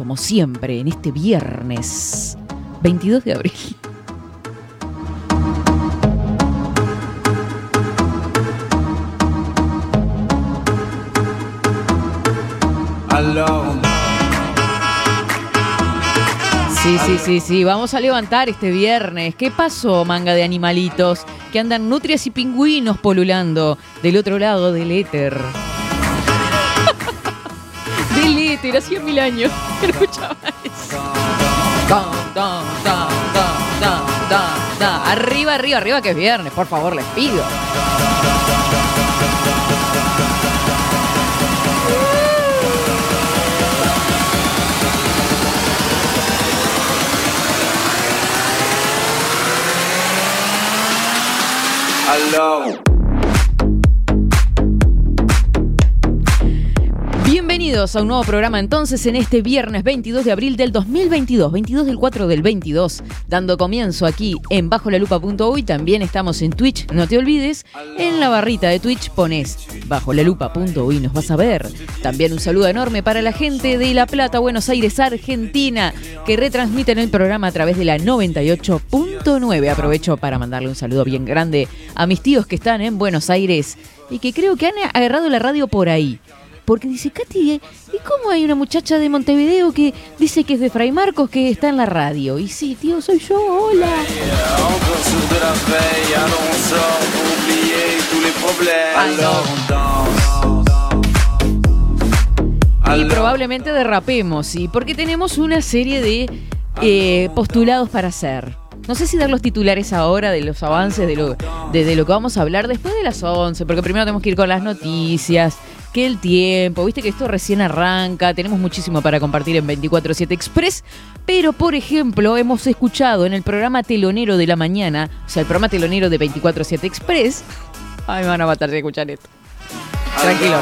Como siempre en este viernes 22 de abril. Sí, sí, sí, sí. Vamos a levantar este viernes. ¿Qué pasó, manga de animalitos? Que andan nutrias y pingüinos polulando del otro lado del éter. Del éter, hacía mil años que no escuchaba eso. Arriba, arriba, arriba, que es viernes. Por favor, les pido. Bienvenidos a un nuevo programa entonces en este viernes 22 de abril del 2022, 22 del 4 del 22, dando comienzo aquí en bajo la lupa.uy, también estamos en Twitch, no te olvides, en la barrita de Twitch pones bajo la lupa.uy, nos vas a ver. También un saludo enorme para la gente de La Plata, Buenos Aires, Argentina, que retransmiten el programa a través de la 98.9. Aprovecho para mandarle un saludo bien grande a mis tíos que están en Buenos Aires y que creo que han agarrado la radio por ahí. Porque dice, Katy, ¿y cómo hay una muchacha de Montevideo que dice que es de Fray Marcos que está en la radio? Y sí, tío, soy yo, hola. Y probablemente derrapemos, ¿sí? Porque tenemos una serie de eh, postulados para hacer. No sé si dar los titulares ahora de los avances de lo, de, de lo que vamos a hablar después de las 11, porque primero tenemos que ir con las noticias, que el tiempo, viste que esto recién arranca, tenemos muchísimo para compartir en 24-7 Express, pero por ejemplo hemos escuchado en el programa telonero de la mañana, o sea, el programa telonero de 24-7 Express, ay, me van a matar de escuchar esto. Tranquilo.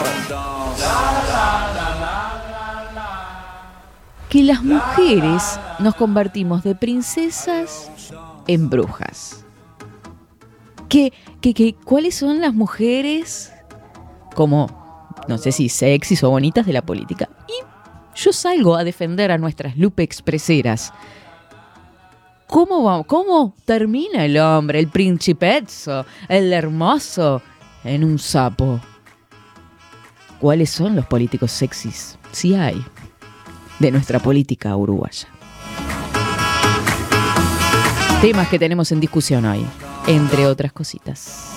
Que las mujeres nos convertimos de princesas en brujas. Que, que, que, ¿Cuáles son las mujeres como no sé si sexys o bonitas de la política. Y yo salgo a defender a nuestras Lupe Expreseras. ¿Cómo, va, ¿Cómo termina el hombre, el principezzo, el hermoso, en un sapo? ¿Cuáles son los políticos sexys? Si hay, de nuestra política uruguaya. Temas que tenemos en discusión hoy, entre otras cositas.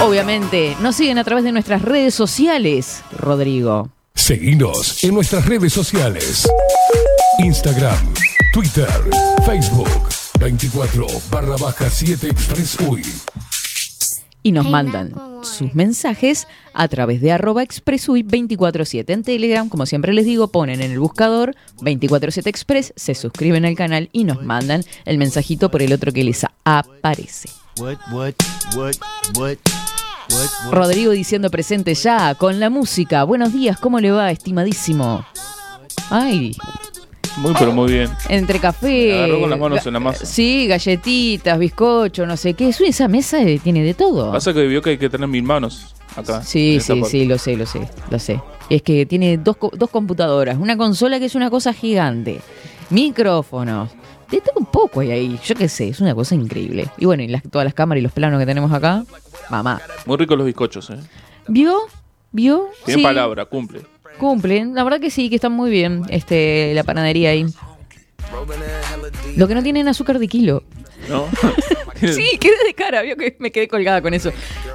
Obviamente, nos siguen a través de nuestras redes sociales, Rodrigo. Seguinos en nuestras redes sociales. Instagram, Twitter, Facebook, 24 barra baja 7 Express Uy. Y nos mandan sus mensajes a través de arroba expressui 247 en Telegram. Como siempre les digo, ponen en el buscador 247 Express, se suscriben al canal y nos mandan el mensajito por el otro que les aparece. Rodrigo diciendo presente ya con la música. Buenos días, ¿cómo le va, estimadísimo? Ay. Muy, pero muy bien. Entre café. Me agarró con las manos en la masa. Sí, galletitas, bizcocho, no sé qué. Esa mesa tiene de todo. Pasa que vio que hay que tener mil manos acá. Sí, sí, sí, lo sé, lo sé, lo sé. Es que tiene dos, dos computadoras, una consola que es una cosa gigante, micrófonos, de todo un poco hay ahí, yo qué sé, es una cosa increíble. Y bueno, y las, todas las cámaras y los planos que tenemos acá, mamá. Muy ricos los bizcochos, ¿eh? ¿Vio? ¿Vio? Tiene Sí, palabra, cumple. Cumplen, la verdad que sí, que están muy bien, este, la panadería ahí. Lo que no tienen azúcar de kilo. ¿No? Sí, quedé de cara, vio que me quedé colgada con eso.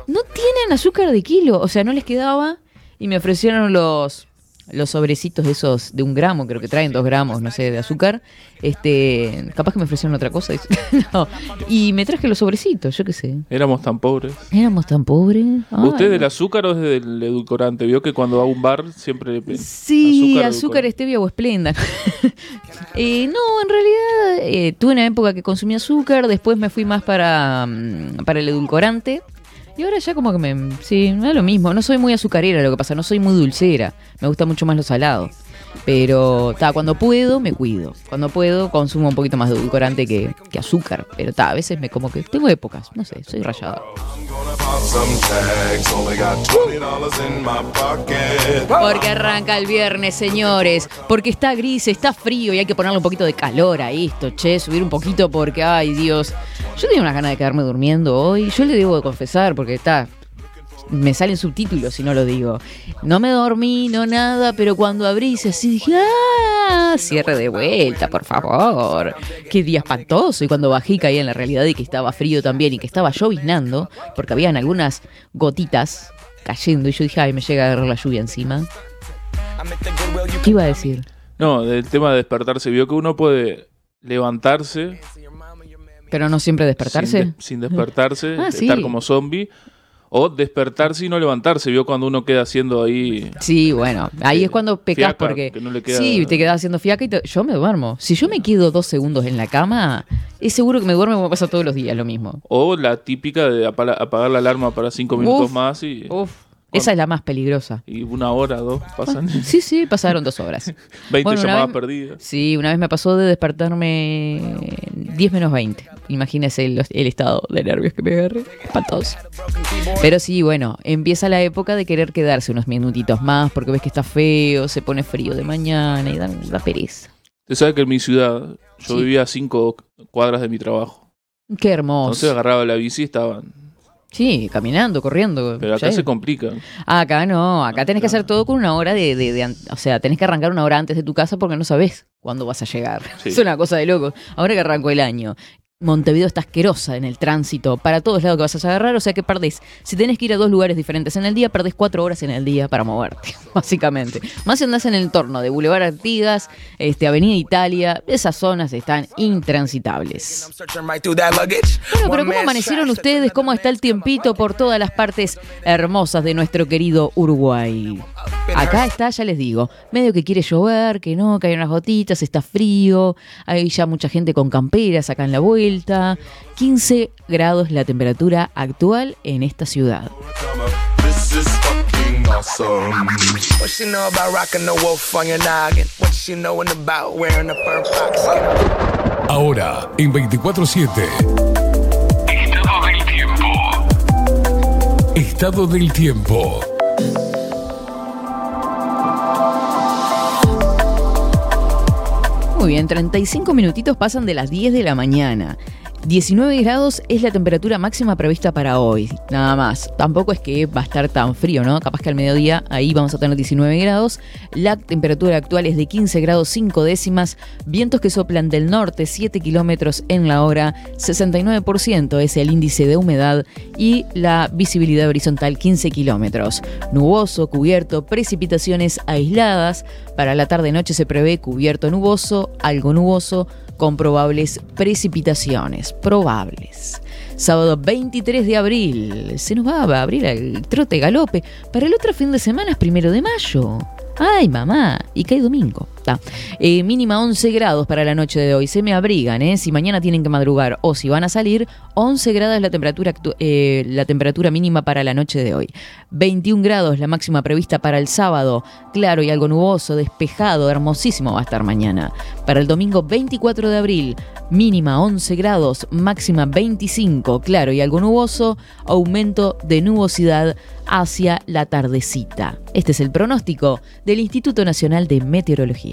no tienen azúcar de kilo. O sea, no les quedaba y me ofrecieron los los sobrecitos esos de un gramo, creo que traen dos gramos, no sé, de azúcar. Este, capaz que me ofrecieron otra cosa. no. Y me traje los sobrecitos, yo qué sé. Éramos tan pobres. Éramos tan pobres. Ay, ¿Usted del azúcar o es del edulcorante? Vio que cuando va a un bar siempre le Sí, azúcar, edulcorante. stevia o esplenda. Eh, no, en realidad eh, tuve una época que consumí azúcar, después me fui más para, mm, para el edulcorante. Y ahora ya como que me... Sí, no es lo mismo. No soy muy azucarera lo que pasa, no soy muy dulcera. Me gusta mucho más lo salado. Pero ta, cuando puedo, me cuido. Cuando puedo, consumo un poquito más de edulcorante que, que azúcar. Pero ta, a veces me como que... Tengo épocas, no sé, soy rayada. Some tags, only got $20 in my pocket. Porque arranca el viernes, señores. Porque está gris, está frío y hay que ponerle un poquito de calor a esto, che. Subir un poquito porque, ay Dios. Yo tenía unas ganas de quedarme durmiendo hoy. Yo le debo de confesar porque está. Me salen subtítulos si no lo digo. No me dormí, no nada, pero cuando abrí así dije, ¡ah! Cierre de vuelta, por favor. Qué día espantoso. Y cuando bajé caí en la realidad y que estaba frío también y que estaba lloviznando, porque habían algunas gotitas cayendo y yo dije, ay, me llega a agarrar la lluvia encima. ¿Qué iba a decir? No, del tema de despertarse. Vio que uno puede levantarse Pero no siempre despertarse. sin, de- sin despertarse, Ah, estar como zombie. O despertarse y no levantarse. Vio cuando uno queda haciendo ahí. Sí, bueno, ahí es cuando pecas fiaca, porque que no le queda- sí, te quedas haciendo fiaca y te- yo me duermo. Si yo me quedo dos segundos en la cama, es seguro que me duermo como pasa todos los días lo mismo. O la típica de apagar la alarma para cinco minutos Uf, más y, Uf, esa es la más peligrosa. y una hora, dos pasan. Sí, sí, pasaron dos horas. 20 Bueno, llamadas vez- perdidas. Sí, una vez me pasó de despertarme 10 menos 20. Imagínese el, el estado de nervios que me agarré. Espantoso. Pero sí, bueno, empieza la época de querer quedarse unos minutitos más porque ves que está feo, se pone frío de mañana y da, da pereza. Usted sabe que en mi ciudad yo Sí. vivía a cinco cuadras de mi trabajo. Qué Entonces hermoso. agarraba la bici y estaban. Sí, caminando, corriendo. Pero acá se complica. Acá no, acá No, tenés que hacer todo con una hora de, de- de an- O sea, tenés que arrancar una hora antes de tu casa porque no sabés cuándo vas a llegar. Sí. Es una cosa de loco. Ahora que arrancó el año. Montevideo está asquerosa en el tránsito para todos lados que vas a agarrar, o sea que perdés. Si tenés que ir a dos lugares diferentes en el día, perdés cuatro horas en el día para moverte, básicamente. Más si andás en el entorno de Boulevard Artigas, este, Avenida Italia, esas zonas están intransitables. Bueno, pero ¿cómo amanecieron ustedes? ¿Cómo está el tiempito por todas las partes hermosas de nuestro querido Uruguay? Acá está, ya les digo, medio que quiere llover, que no, que hay unas gotitas, está frío, hay ya mucha gente con camperas acá en la vuelta. 15 grados la temperatura actual en esta ciudad. Ahora, en 24-7. Estado del tiempo. Estado del tiempo. Muy bien, 35 minutitos pasan de las 10 de la mañana. 19 grados es la temperatura máxima prevista para hoy, nada más. Tampoco es que va a estar tan frío, ¿no? Capaz que al mediodía ahí vamos a tener 19 grados. La temperatura actual es de 15 grados 5 décimas. Vientos que soplan del norte 7 kilómetros en la hora. 69% es el índice de humedad y la visibilidad horizontal 15 kilómetros. Nuboso, cubierto, precipitaciones aisladas. Para la tarde-noche se prevé cubierto nuboso, algo nuboso, con probables precipitaciones. Probables. Sábado 23 de abril. Se nos va a abrir el trote galope. Para el otro fin de semana primero de mayo. Ay, mamá. Y cae domingo. Eh, mínima 11 grados para la noche de hoy. Se me abrigan, ¿eh? Si mañana tienen que madrugar o si van a salir, 11 grados la temperatura, eh, la temperatura mínima para la noche de hoy. 21 grados la máxima prevista para el sábado. Claro y algo nuboso, despejado, hermosísimo va a estar mañana. Para el domingo 24 de abril, mínima 11 grados, máxima 25, claro y algo nuboso, aumento de nubosidad hacia la tardecita. Este es el pronóstico del Instituto Nacional de Meteorología.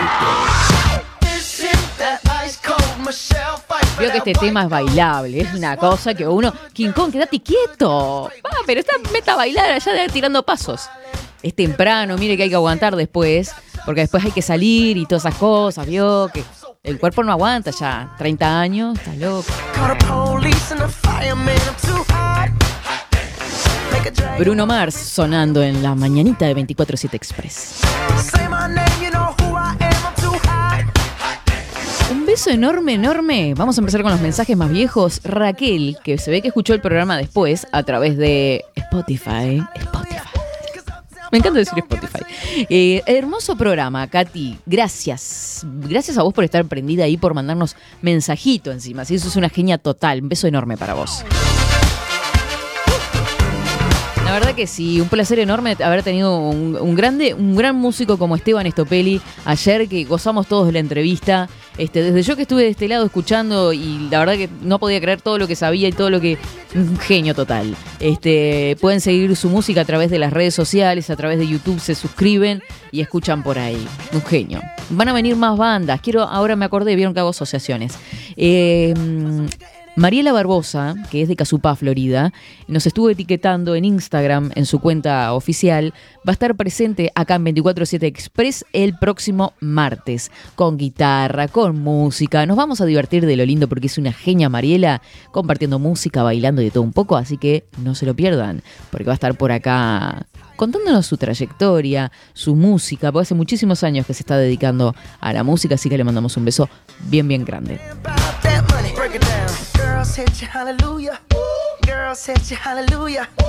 Veo que este tema es bailable, es una cosa que uno. King Kong, quédate quieto. Ah, pero está meta a bailar allá de- tirando pasos. Es temprano, mire que hay que aguantar después, porque después hay que salir y todas esas cosas, vio que el cuerpo no aguanta ya. 30 años, está loco. Bruno Mars sonando en la mañanita de 24-7 Express. Beso enorme, enorme. Vamos a empezar con los mensajes más viejos. Raquel, que se ve que escuchó el programa después a través de Spotify. Spotify. Me encanta decir Spotify. Eh, hermoso programa, Katy. Gracias. Gracias a vos por estar prendida ahí, por mandarnos mensajito encima. Si eso es una genia total. Un beso enorme para vos. La verdad que sí, un placer enorme haber tenido un, un grande, un gran músico como Esteban Estopelli ayer que gozamos todos de la entrevista. Este, desde yo que estuve de este lado escuchando y la verdad que no podía creer todo lo que sabía y todo lo que un genio total. Este, pueden seguir su música a través de las redes sociales, a través de YouTube se suscriben y escuchan por ahí. Un genio. Van a venir más bandas. Quiero ahora me acordé, vieron que hago asociaciones. Eh, Mariela Barbosa, que es de Casupá, Florida, nos estuvo etiquetando en Instagram, en su cuenta oficial. Va a estar presente acá en 247 Express el próximo martes, con guitarra, con música. Nos vamos a divertir de lo lindo porque es una genia Mariela, compartiendo música, bailando y de todo un poco, así que no se lo pierdan, porque va a estar por acá contándonos su trayectoria, su música, porque hace muchísimos años que se está dedicando a la música, así que le mandamos un beso bien, bien grande.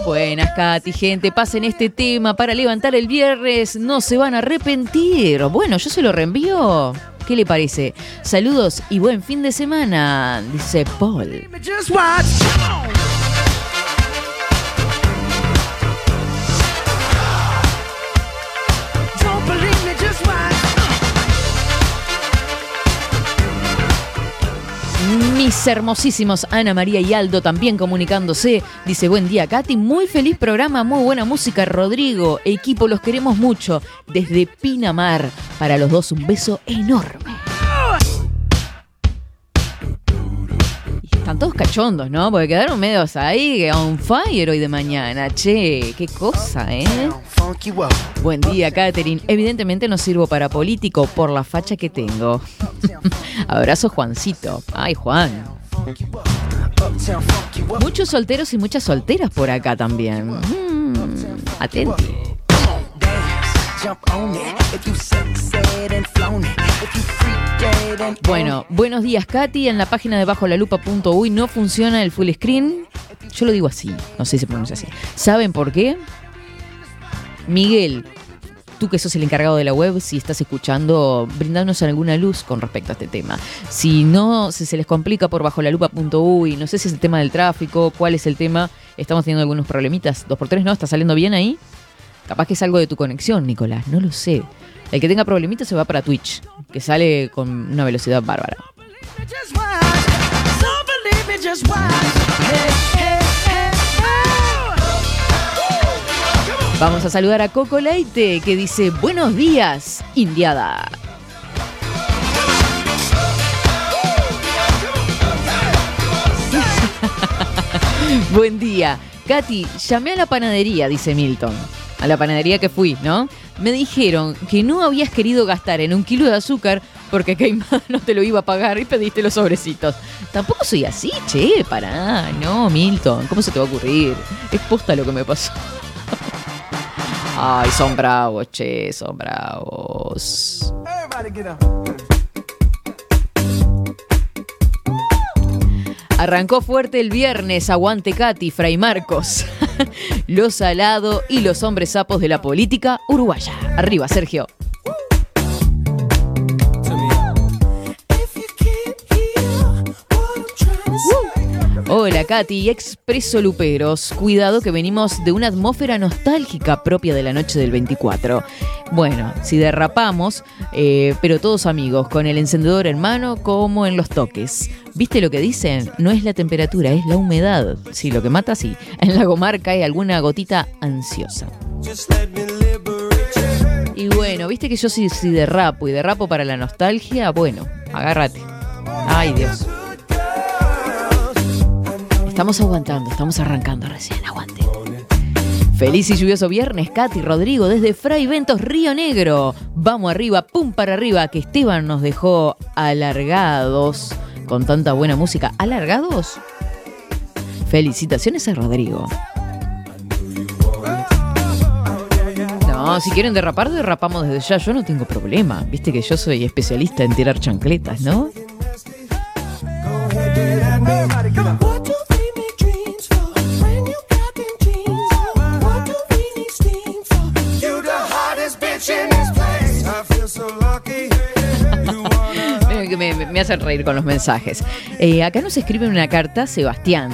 Buenas, Katy, gente. Pasen este tema para levantar el viernes. No se van a arrepentir. Bueno, yo se lo reenvío. ¿Qué le parece? Saludos y buen fin de semana, dice Paul. Mis hermosísimos Ana María y Aldo también comunicándose. Dice, buen día, Katy. Muy feliz programa, muy buena música, Rodrigo. Equipo, los queremos mucho. Desde Pinamar. Para los dos, un beso enorme. Están todos cachondos, ¿no? Porque quedaron medios ahí on fire hoy de mañana. Che, qué cosa, ¿eh? Buen día, Catherine. Evidentemente no sirvo para político por la facha que tengo. Abrazo, Juancito. Ay, Juan. Muchos solteros y muchas solteras por acá también. Mm. Bueno, buenos días, Katy. En la página de bajolalupa.uy no funciona el full screen. Yo lo digo así, no sé si se pronuncia así. ¿Saben por qué? Miguel, tú que sos el encargado de la web, si estás escuchando, brindanos alguna luz con respecto a este tema. Si no, si se les complica por bajolalupa.uy, no sé si es el tema del tráfico, cuál es el tema, estamos teniendo algunos problemitas. ¿Dos por tres no? ¿Está saliendo bien ahí? Capaz que es algo de tu conexión, Nicolás, no lo sé. El que tenga problemitas se va para Twitch, que sale con una velocidad bárbara. Vamos a saludar a Coco Leite, que dice, buenos días, Indiada. Buen día. Katy, llamé a la panadería, dice Milton. A la panadería que fui, ¿no? Me dijeron que no habías querido gastar en un kilo de azúcar porque Caimán no te lo iba a pagar y pediste los sobrecitos. Tampoco soy así, che, pará. No, Milton, ¿cómo se te va a ocurrir? Es posta lo que me pasó. Ay, son bravos, che, son bravos. Arrancó fuerte el viernes, aguante Katy, Fray Marcos. los salado y los hombres sapos de la política uruguaya. Arriba, Sergio. Hola Katy Expreso Luperos. Cuidado que venimos de una atmósfera nostálgica propia de la noche del 24. Bueno, si derrapamos, eh, pero todos amigos, con el encendedor en mano como en los toques. ¿Viste lo que dicen? No es la temperatura, es la humedad. Sí, lo que mata, sí. En la comarca hay alguna gotita ansiosa. Y bueno, viste que yo si, si derrapo y derrapo para la nostalgia, bueno, agárrate. Ay Dios. Estamos aguantando, estamos arrancando recién, aguante. Feliz y lluvioso viernes, Katy Rodrigo, desde Fray Ventos, Río Negro. Vamos arriba, pum para arriba, que Esteban nos dejó alargados con tanta buena música. ¿Alargados? Felicitaciones a Rodrigo. No, si quieren derrapar, derrapamos desde ya. Yo no tengo problema. Viste que yo soy especialista en tirar chancletas, ¿no? Reír con los mensajes. Eh, acá nos escribe una carta Sebastián,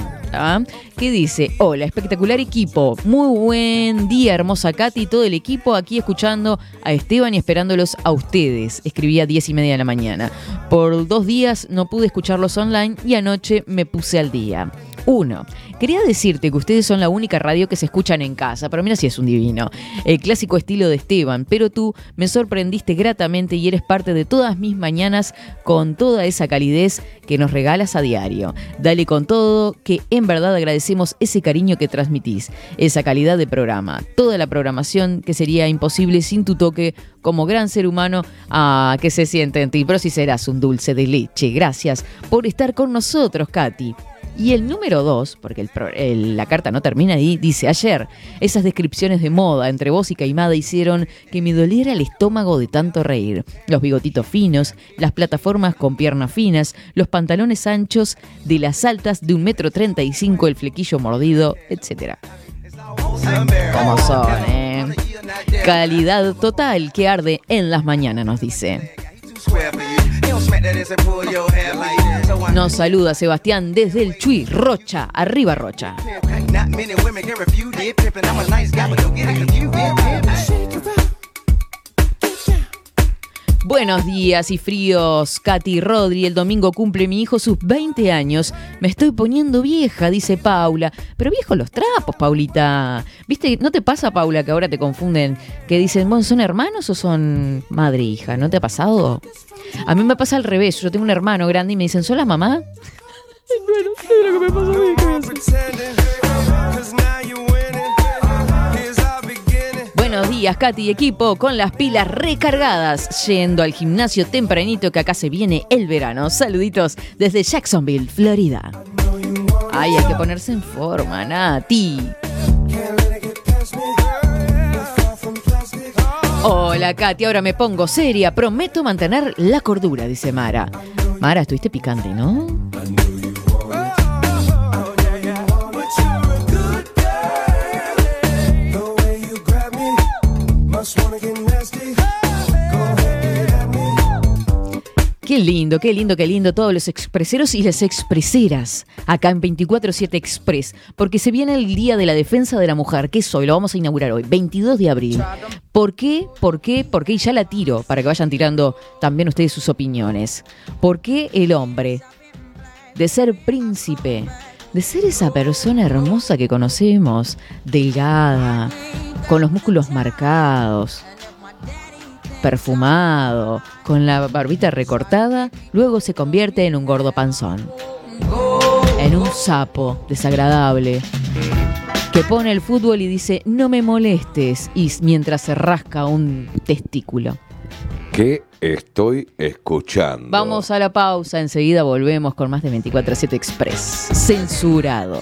que dice, hola, espectacular equipo, muy buen día, hermosa Katy y todo el equipo aquí escuchando a Esteban y esperándolos a ustedes. Escribía 10 y media de la mañana. Por dos días no pude escucharlos online y anoche me puse al día. Uno, quería decirte que ustedes son la única radio que se escuchan en casa, pero mira si es un divino. El clásico estilo de Esteban, pero tú me sorprendiste gratamente y eres parte de todas mis mañanas con toda esa calidez que nos regalas a diario. Dale con todo, que en verdad agradecemos ese cariño que transmitís, esa calidad de programa, toda la programación que sería imposible sin tu toque como gran ser humano ah, que se siente en ti. Pero si serás un dulce de leche. Gracias por estar con nosotros, Katy. Y el número dos, porque la carta no termina ahí, dice, ayer esas descripciones de moda entre vos y Caimada hicieron que me doliera el estómago de tanto reír. Los bigotitos finos, las plataformas con piernas finas, los pantalones anchos de las altas de un metro treinta y cinco, el flequillo mordido, etc. Como son, eh? Calidad total que arde en las mañanas, nos dice. Nos saluda Sebastián desde el Chuy, Rocha, arriba Rocha. Buenos días y fríos, Katy Rodri. El domingo cumple mi hijo sus 20 años. Me estoy poniendo vieja, dice Paula. Pero viejo los trapos, Paulita. ¿Viste? ¿No te pasa, Paula, que ahora te confunden? Que dicen, bueno, ¿son hermanos o son madre e hija? ¿No te ha pasado? A mí me pasa al revés. Yo tengo un hermano grande y me dicen, ¿son la mamá? Pretending, cause now you're winning. Here's our Buenos días, Katy equipo, con las pilas recargadas, yendo al gimnasio tempranito que acá se viene el verano. Saluditos desde Jacksonville, Florida. Ay, hay que ponerse en forma, Nati. Hola, Katy, ahora me pongo seria. Prometo mantener la cordura, dice Mara. Mara, estuviste picante, ¿no? Qué lindo, qué lindo, qué lindo todos los expreseros y las expreseras acá en 24-7 Express, porque se viene el Día de la Defensa de la Mujer, que es hoy, lo vamos a inaugurar hoy, 22 de abril. ¿Por qué? ¿Por qué? ¿Por qué? Y ya la tiro para que vayan tirando también ustedes sus opiniones. ¿Por qué el hombre, de ser príncipe, de ser esa persona hermosa que conocemos, delgada, con los músculos marcados, perfumado, con la barbita recortada, luego se convierte en un gordo panzón. En un sapo desagradable. Que pone el fútbol y dice, no me molestes, y mientras se rasca un testículo. ¿Qué estoy escuchando? Vamos a la pausa, enseguida volvemos con más de 24-7 Express. Censurado.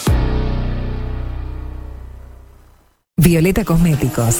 Violeta Cosméticos.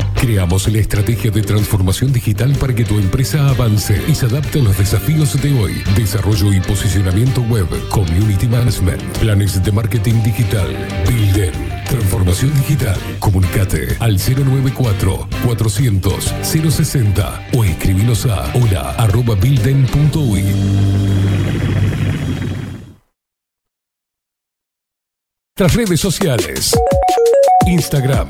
Creamos la estrategia de transformación digital para que tu empresa avance y se adapte a los desafíos de hoy. Desarrollo y posicionamiento web, community management, planes de marketing digital. Bilden, transformación digital. Comunicate al 094 400 060 o escribinos a hola. Las redes sociales. Instagram,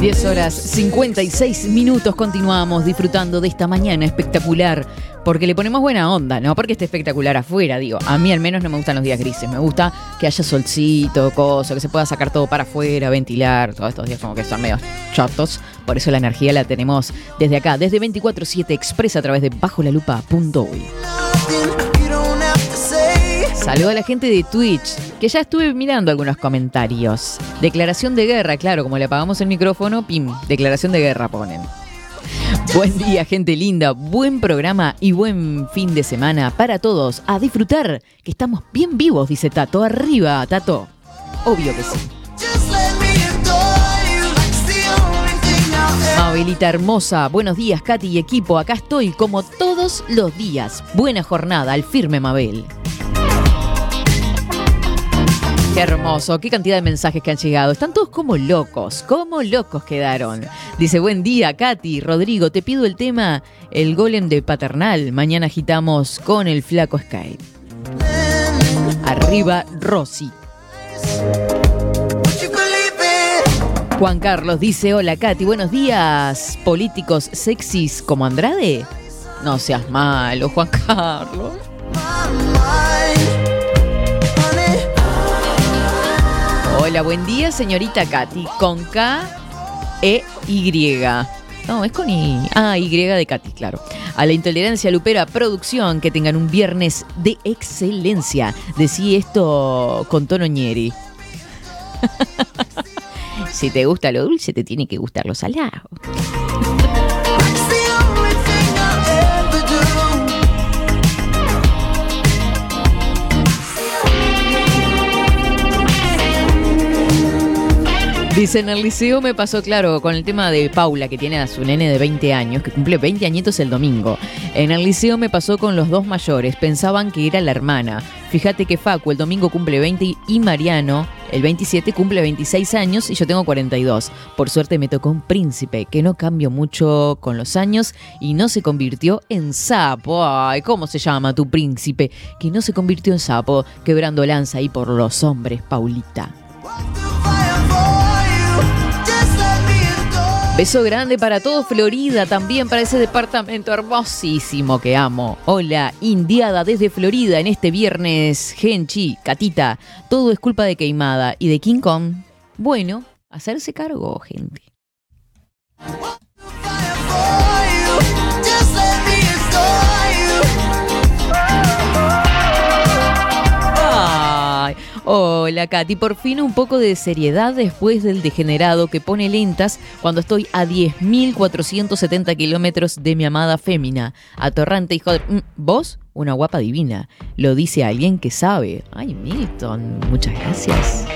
10 horas 56 minutos continuamos disfrutando de esta mañana espectacular porque le ponemos buena onda, no porque esté espectacular afuera, digo, a mí al menos no me gustan los días grises, me gusta que haya solcito, cosa, que se pueda sacar todo para afuera, ventilar, todos estos días como que son medio chatos, por eso la energía la tenemos desde acá, desde 24/7 Express a través de to say Saludo a la gente de Twitch, que ya estuve mirando algunos comentarios. Declaración de guerra, claro, como le apagamos el micrófono, pim, declaración de guerra ponen. Buen día, gente linda, buen programa y buen fin de semana para todos. A disfrutar, que estamos bien vivos, dice Tato. Arriba, Tato. Obvio que sí. Mabelita hermosa, buenos días, Katy y equipo. Acá estoy como todos los días. Buena jornada, al firme, Mabel. Qué hermoso, qué cantidad de mensajes que han llegado. Están todos como locos, como locos quedaron. Dice, buen día, Katy, Rodrigo, te pido el tema El golem de paternal. Mañana agitamos con el flaco Skype. Arriba, Rosy. Juan Carlos dice, hola Katy, buenos días. Políticos sexys como Andrade. No seas malo, Juan Carlos. Hola, buen día, señorita Katy. Con K E Y. No, es con I. Ah, Y de Katy, claro. A la intolerancia lupera producción, que tengan un viernes de excelencia. Decí esto con tono ñeri. si te gusta lo dulce, te tiene que gustar lo salado. Dice, en el liceo me pasó claro con el tema de Paula, que tiene a su nene de 20 años, que cumple 20 añitos el domingo. En el liceo me pasó con los dos mayores, pensaban que era la hermana. Fíjate que Facu el domingo cumple 20 y Mariano el 27 cumple 26 años y yo tengo 42. Por suerte me tocó un príncipe que no cambió mucho con los años y no se convirtió en sapo. Ay, ¿cómo se llama tu príncipe? Que no se convirtió en sapo, quebrando lanza ahí por los hombres, Paulita. Beso grande para todo Florida, también para ese departamento hermosísimo que amo. Hola, Indiada desde Florida en este viernes. Genchi, Catita, todo es culpa de Queimada y de King Kong. Bueno, hacerse cargo, gente. Hola Katy, por fin un poco de seriedad después del degenerado que pone lentas cuando estoy a 10.470 kilómetros de mi amada fémina. Atorrante hijo de... Mm, ¿Vos? Una guapa divina. Lo dice alguien que sabe. Ay, Milton, muchas gracias.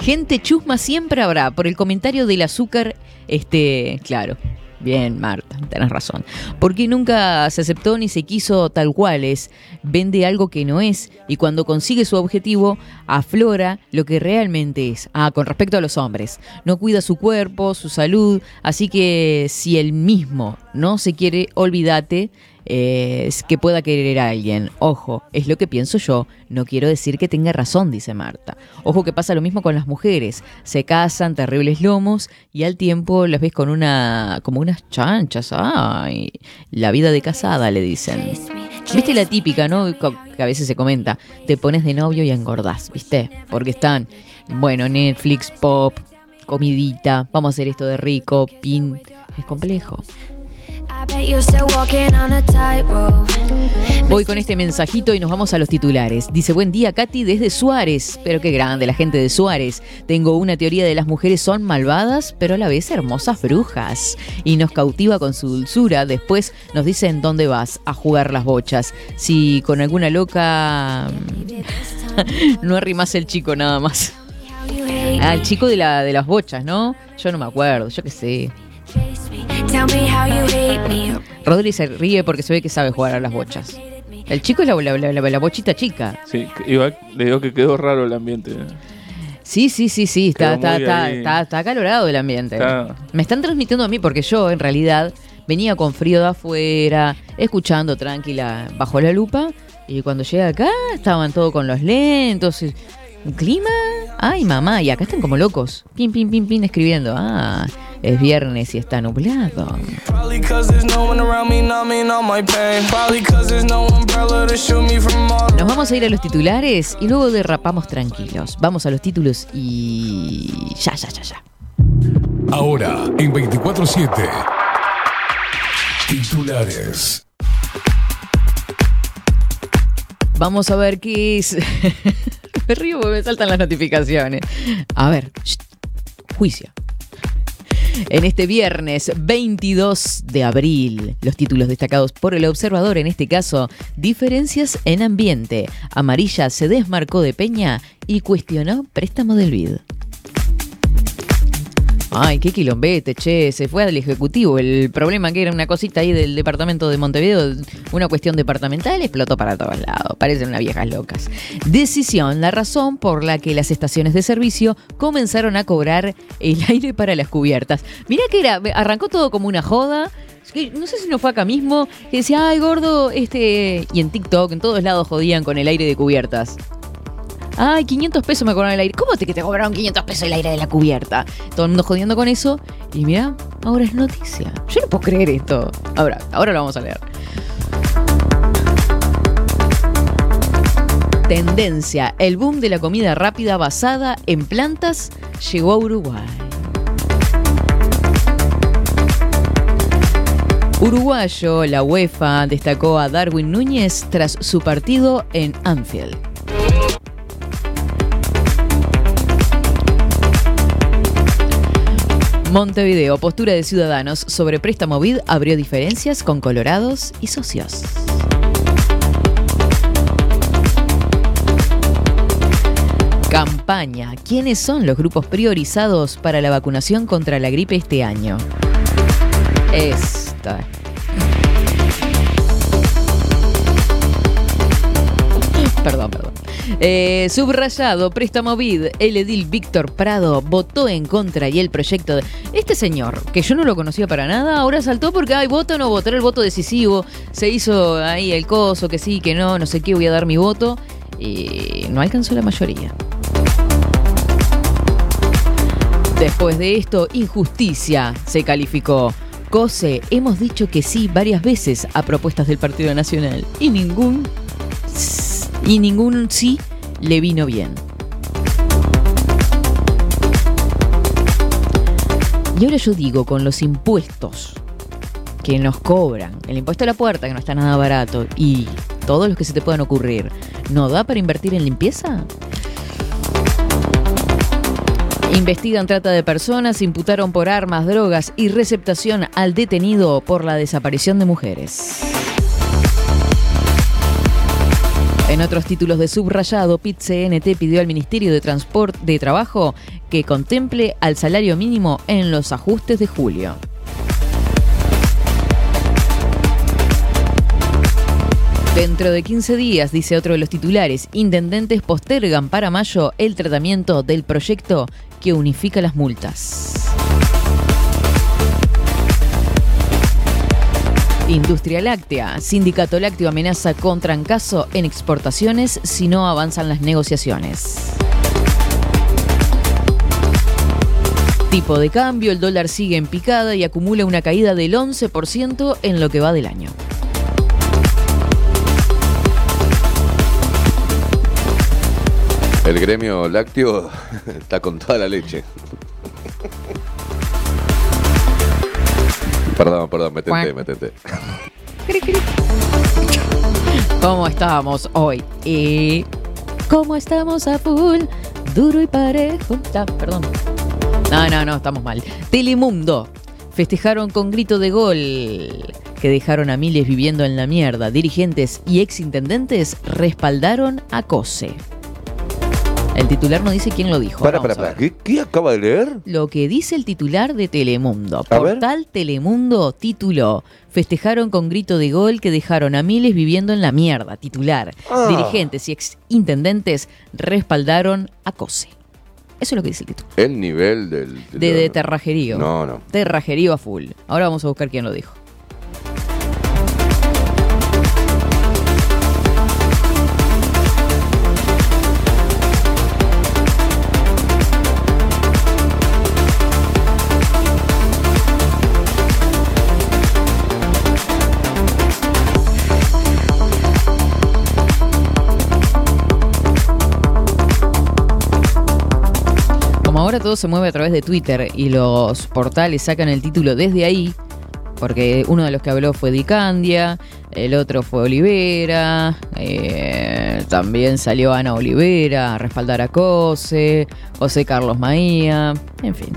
Gente chusma siempre habrá. Por el comentario del azúcar, este, claro. Bien, Marta, tenés razón. Porque nunca se aceptó ni se quiso tal cual es. Vende algo que no es y cuando consigue su objetivo, aflora lo que realmente es. Ah, con respecto a los hombres. No cuida su cuerpo, su salud. Así que si él mismo no se quiere, olvídate eh, es que pueda querer a alguien. Ojo, es lo que pienso yo. No quiero decir que tenga razón, dice Marta. Ojo que pasa lo mismo con las mujeres. Se casan, terribles lomos, y al tiempo las ves con una. como unas chanchas. Ay, la vida de casada, le dicen. ¿Viste la típica, no? Que a veces se comenta. Te pones de novio y engordás, ¿viste? Porque están, bueno, Netflix, pop, comidita, vamos a hacer esto de rico, pin. Es complejo. Voy con este mensajito y nos vamos a los titulares. Dice, buen día Katy desde Suárez. Pero qué grande la gente de Suárez. Tengo una teoría de las mujeres son malvadas, pero a la vez hermosas brujas. Y nos cautiva con su dulzura. Después nos dicen dónde vas a jugar las bochas. Si con alguna loca... no arrimas el chico nada más. Ah, el chico de, la, de las bochas, ¿no? Yo no me acuerdo, yo qué sé. Rodri se ríe porque se ve que sabe jugar a las bochas. El chico es la, la- la- la- la bochita chica. Sí, igual le digo que quedó raro el ambiente. Sí, sí, sí, sí, está, está, está, está, está acalorado el ambiente. Está- Me están transmitiendo a mí porque yo en realidad venía con frío de afuera, escuchando tranquila bajo la lupa y cuando llegué acá estaban todos con los lentos. ¿Un clima? Ay, mamá, y acá están como locos. Pin, pin, pin, pin, escribiendo. Ah, es viernes y está nublado. Nos vamos a ir a los titulares y luego derrapamos tranquilos. Vamos a los títulos y ya, ya, ya, ya. Ahora, en 24-7. Titulares. Vamos a ver qué es. me río porque me saltan las notificaciones. A ver, juicio. En este viernes 22 de abril, los títulos destacados por el observador, en este caso, diferencias en ambiente. Amarilla se desmarcó de Peña y cuestionó préstamo del BID. Ay, qué quilombete, che, se fue al Ejecutivo. El problema que era una cosita ahí del departamento de Montevideo, una cuestión departamental, explotó para todos lados. Parecen unas viejas locas. Decisión, la razón por la que las estaciones de servicio comenzaron a cobrar el aire para las cubiertas. Mirá que era, arrancó todo como una joda. No sé si no fue acá mismo, que decía, ay gordo, este. Y en TikTok, en todos lados jodían con el aire de cubiertas. Ay, 500 pesos me cobraron el aire. ¿Cómo te que te cobraron 500 pesos el aire de la cubierta? Todo el mundo jodiendo con eso. Y mira, ahora es noticia. Yo no puedo creer esto. Ahora, ahora lo vamos a leer. Tendencia. El boom de la comida rápida basada en plantas llegó a Uruguay. Uruguayo, la UEFA destacó a Darwin Núñez tras su partido en Anfield. Montevideo, postura de ciudadanos sobre préstamo BID abrió diferencias con colorados y socios. Campaña. ¿Quiénes son los grupos priorizados para la vacunación contra la gripe este año? Esta. Perdón, perdón. Eh, subrayado, préstamo BID, el edil Víctor Prado votó en contra y el proyecto de... Este señor, que yo no lo conocía para nada, ahora saltó porque hay voto o no voto, era el voto decisivo, se hizo ahí el coso, que sí, que no, no sé qué, voy a dar mi voto, y no alcanzó la mayoría. Después de esto, injusticia se calificó. Cose, hemos dicho que sí varias veces a propuestas del Partido Nacional y ningún y ningún sí le vino bien. Y ahora yo digo, con los impuestos que nos cobran, el impuesto a la puerta, que no está nada barato, y todos los que se te puedan ocurrir, ¿no da para invertir en limpieza? Investigan trata de personas, imputaron por armas, drogas y receptación al detenido por la desaparición de mujeres. En otros títulos de subrayado, PIT-CNT pidió al Ministerio de Transporte de Trabajo que contemple al salario mínimo en los ajustes de julio. Dentro de 15 días, dice otro de los titulares, intendentes postergan para mayo el tratamiento del proyecto que unifica las multas. Industria láctea. Sindicato lácteo amenaza con trancazo en exportaciones si no avanzan las negociaciones. Tipo de cambio, el dólar sigue en picada y acumula una caída del 11% en lo que va del año. El gremio lácteo está con toda la leche. Perdón, perdón, me tenté, me tenté. ¿Cómo estamos hoy? Y ¿Cómo estamos a full? Duro y parejo. Perdón. No, no, no, estamos mal. Telemundo. Festejaron con grito de gol que dejaron a miles viviendo en la mierda. Dirigentes y exintendentes respaldaron a Cose. El titular no dice quién lo dijo. Para, para, para. ¿Qué, qué acaba de leer? Lo que dice el titular de Telemundo. A ver. Portal Telemundo tituló. Festejaron con grito de gol que dejaron a miles viviendo en la mierda. Titular. Ah. Dirigentes y exintendentes respaldaron a Cose. Eso es lo que dice el título. El nivel del. del- De, de terrajerío. No, no. Terrajerío a full. Ahora vamos a buscar quién lo dijo. Ahora todo se mueve a través de Twitter y los portales sacan el título desde ahí, porque uno de los que habló fue Dicandia, el otro fue Olivera, eh, también salió Ana Olivera a respaldar a Cose, José Carlos Maía, en fin.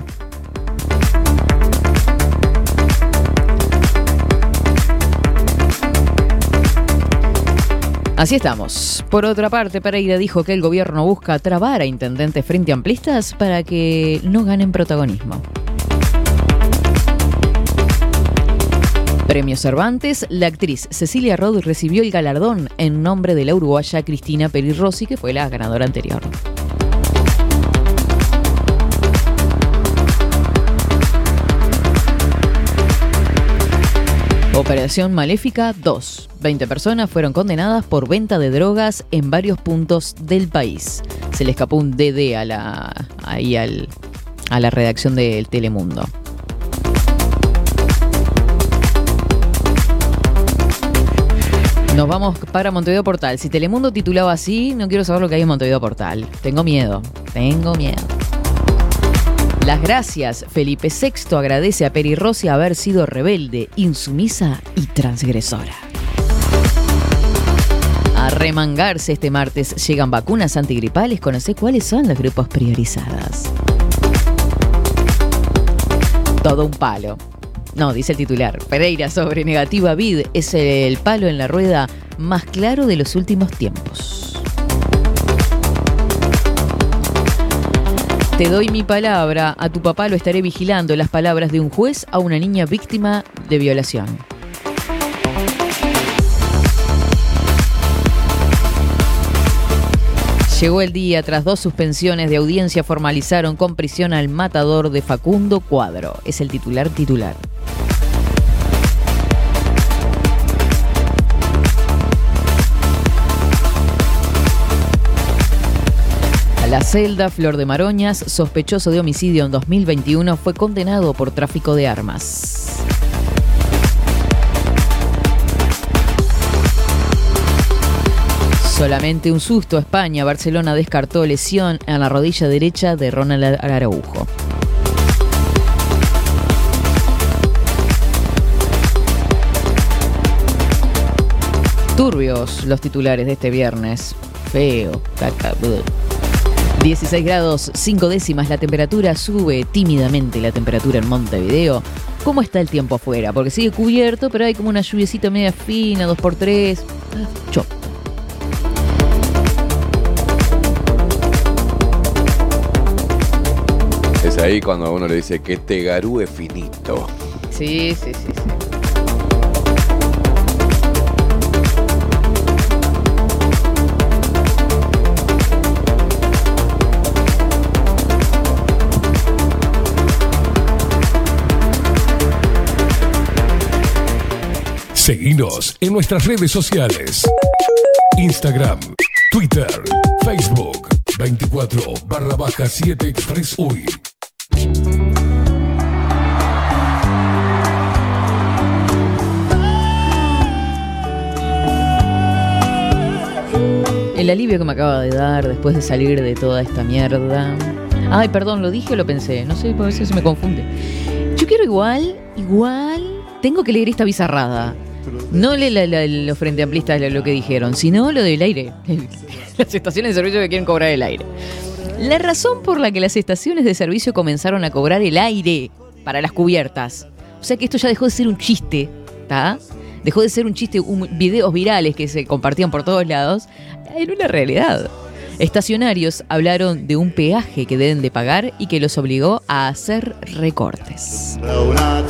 Así estamos. Por otra parte, Pereira dijo que el gobierno busca trabar a intendentes frente amplistas para que no ganen protagonismo. Premio Cervantes, la actriz Cecilia Rod recibió el galardón en nombre de la uruguaya Cristina Peri Rossi, que fue la ganadora anterior. Operación Maléfica 2. 20 personas fueron condenadas por venta de drogas en varios puntos del país. Se le escapó un DD a la, ahí al- a la redacción del Telemundo. Nos vamos para Montevideo Portal. Si Telemundo titulaba así, no quiero saber lo que hay en Montevideo Portal. Tengo miedo, tengo miedo. Las gracias. Felipe VI agradece a Peri Rossi haber sido rebelde, insumisa y transgresora. A remangarse este martes llegan vacunas antigripales. Conoce cuáles son los grupos priorizados. Todo un palo. No, dice el titular. Pereira sobre negativa vid es el palo en la rueda más claro de los últimos tiempos. Te doy mi palabra, a tu papá lo estaré vigilando, las palabras de un juez a una niña víctima de violación. Llegó el día, tras dos suspensiones de audiencia formalizaron con prisión al matador de Facundo Cuadro. Es el titular titular. La celda, Flor de Maroñas, sospechoso de homicidio en 2021, fue condenado por tráfico de armas. Solamente un susto a España. Barcelona descartó lesión en la rodilla derecha de Ronald Araujo. Turbios los titulares de este viernes. Feo, caca. Bleh. 16 grados 5 décimas, la temperatura sube tímidamente la temperatura en Montevideo. ¿Cómo está el tiempo afuera? Porque sigue cubierto, pero hay como una lluviecita media fina, 2x3. Chop. Es ahí cuando a uno le dice que este garú es finito. Sí, sí, sí, sí. Seguinos en nuestras redes sociales. Instagram, Twitter, Facebook, 24 barra baja 7 Express UI. El alivio que me acaba de dar después de salir de toda esta mierda. Ay, perdón, ¿lo dije o lo pensé? No sé, a veces se me confunde. Yo quiero igual, igual, tengo que leer esta bizarrada. No le la- la- los frente amplistas lo- lo que dijeron, sino lo del aire. Las estaciones de servicio que quieren cobrar el aire. La razón por la que las estaciones de servicio comenzaron a cobrar el aire para las cubiertas. O sea que esto ya dejó de ser un chiste, ¿está? Dejó de ser un chiste, un- videos virales que se compartían por todos lados, en una realidad. Estacionarios hablaron de un peaje que deben de pagar y que los obligó a hacer recortes. Una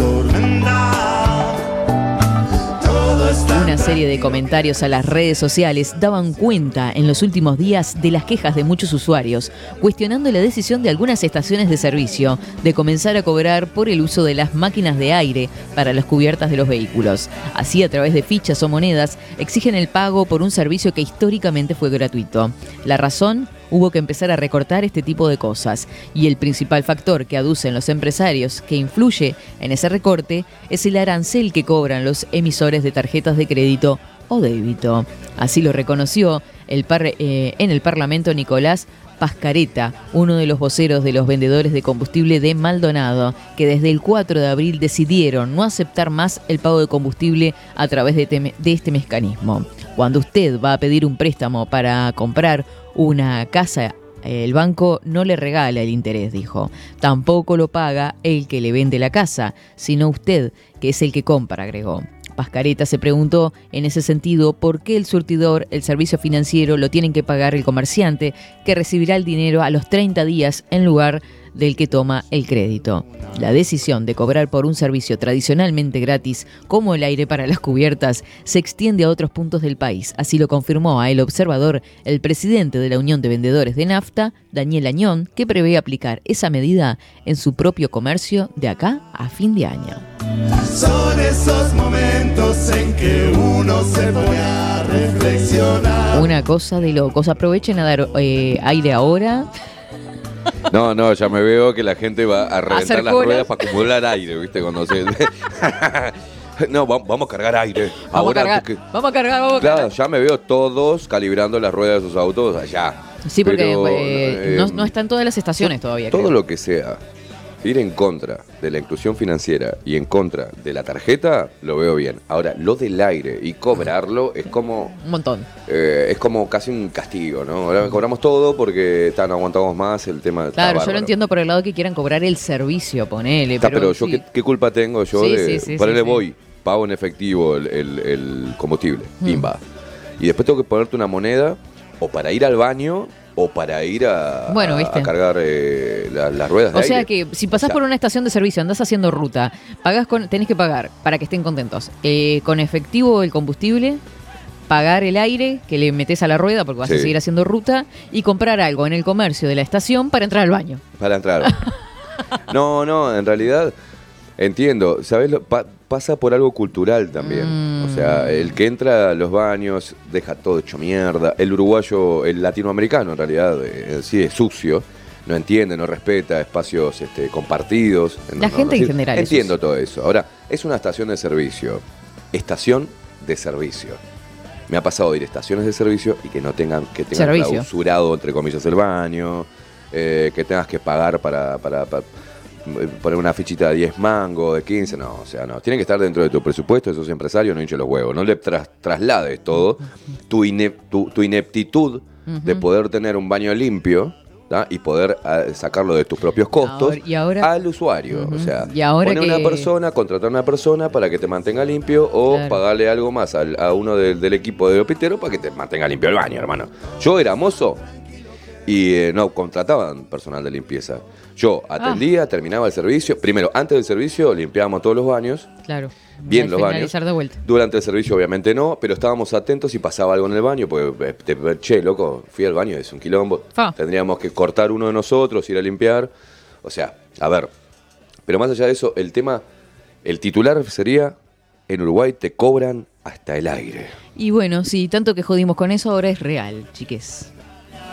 first. Serie de comentarios a las redes sociales daban cuenta en los últimos días de las quejas de muchos usuarios, cuestionando la decisión de algunas estaciones de servicio de comenzar a cobrar por el uso de las máquinas de aire para las cubiertas de los vehículos. Así, a través de fichas o monedas, exigen el pago por un servicio que históricamente fue gratuito. La razón hubo que empezar a recortar este tipo de cosas. Y el principal factor que aducen los empresarios que influye en ese recorte es el arancel que cobran los emisores de tarjetas de crédito o débito. Así lo reconoció el par- eh, en el Parlamento Nicolás Pascareta, uno de los voceros de los vendedores de combustible de Maldonado, que desde el 4 de abril decidieron no aceptar más el pago de combustible a través de este mecanismo. Cuando usted va a pedir un préstamo para comprar una casa, el banco no le regala el interés, dijo. Tampoco lo paga el que le vende la casa, sino usted, que es el que compra, agregó. Pascareta se preguntó en ese sentido por qué el surtidor, el servicio financiero, lo tienen que pagar el comerciante, que recibirá el dinero a los 30 días en lugar del que toma el crédito. La decisión de cobrar por un servicio tradicionalmente gratis, como el aire para las cubiertas, se extiende a otros puntos del país. Así lo confirmó a El Observador el presidente de la Unión de Vendedores de Nafta, Daniel Añón, que prevé aplicar esa medida en su propio comercio de acá a fin de año. Son esos momentos en que uno se pone a reflexionar. Una cosa de locos. Aprovechen a dar eh, aire ahora. No, no, ya me veo que la gente va a reventar las ruedas para acumular aire, ¿viste? Cuando se... no, va- vamos a cargar aire. Vamos Ahora, a cargar, vamos a cargar, vamos a Claro, cargar. ya me veo todos calibrando las ruedas de sus autos allá. Sí, porque Pero, eh, eh, no, no están todas las estaciones todavía. Todo creo. lo que sea ir en contra de la inclusión financiera y en contra de la tarjeta, lo veo bien. Ahora, lo del aire y cobrarlo es como Un montón. eh, es como casi un castigo, ¿no? Ahora cobramos todo porque no aguantamos más el tema. Claro, yo bárbaro. lo entiendo por el lado que quieran cobrar el servicio, ponele. Está, pero pero yo, sí. ¿qué, qué culpa tengo yo Sí, de sí, sí, ponerle sí, sí. voy, pago en efectivo el, el- el combustible, Mm. Y después tengo que ponerte una moneda o para ir al baño o para ir a, Bueno, a- ¿viste? a cargar eh, la- las ruedas de O sea que si pasás O sea, por una estación de servicio, andás haciendo ruta, pagás con, tenés que pagar para que estén contentos. Eh, con efectivo el combustible, pagar el aire que le metes a la rueda porque vas a seguir haciendo ruta y comprar algo en el comercio de la estación para entrar al baño. Para entrar. no, no, en realidad entiendo. ¿Sabes? Pasa por algo cultural también. O Mm. sea, el que entra a los baños deja todo hecho mierda. El uruguayo, el latinoamericano en realidad, eh, en sí es sucio. No entiende, no respeta espacios este, compartidos. La No, gente no, en general Entiendo todo eso. Ahora, es una estación de servicio. Estación de servicio. Me ha pasado de ir a estaciones de servicio y que no tengan, que tengan clausurado, entre comillas, el baño, eh, que tengas que pagar para, para- para, poner una fichita de 10 mangos, de 15, no, o sea, no. Tiene que estar dentro de tu presupuesto, esos empresarios no hinche los huevos, no le tras- traslades todo, tu, ine- tu, tu ineptitud de poder tener un baño limpio ¿tá? y poder ah, sacarlo de tus propios costos Ahora- y ahora- al usuario. O sea, Y ahora poner que- una persona, contratar a una persona para que te mantenga limpio o Claro. pagarle algo más al- a uno del, del equipo de opitero para que te mantenga limpio el baño, hermano. Yo era mozo y eh, no contrataban personal de limpieza. Yo Ah. atendía, terminaba el servicio. Primero, antes del servicio limpiábamos todos los baños. Claro. Bien los baños. de vuelta. Durante el servicio obviamente no, pero estábamos atentos si pasaba algo en el baño, porque eh, te- che, loco, fui al baño, es un quilombo. Tendríamos que cortar uno de nosotros, ir a limpiar. O sea, a ver. Pero más allá de eso, el tema, el titular sería, en Uruguay te cobran hasta el aire. Y bueno, sí, tanto que jodimos con eso, ahora es real, chiques.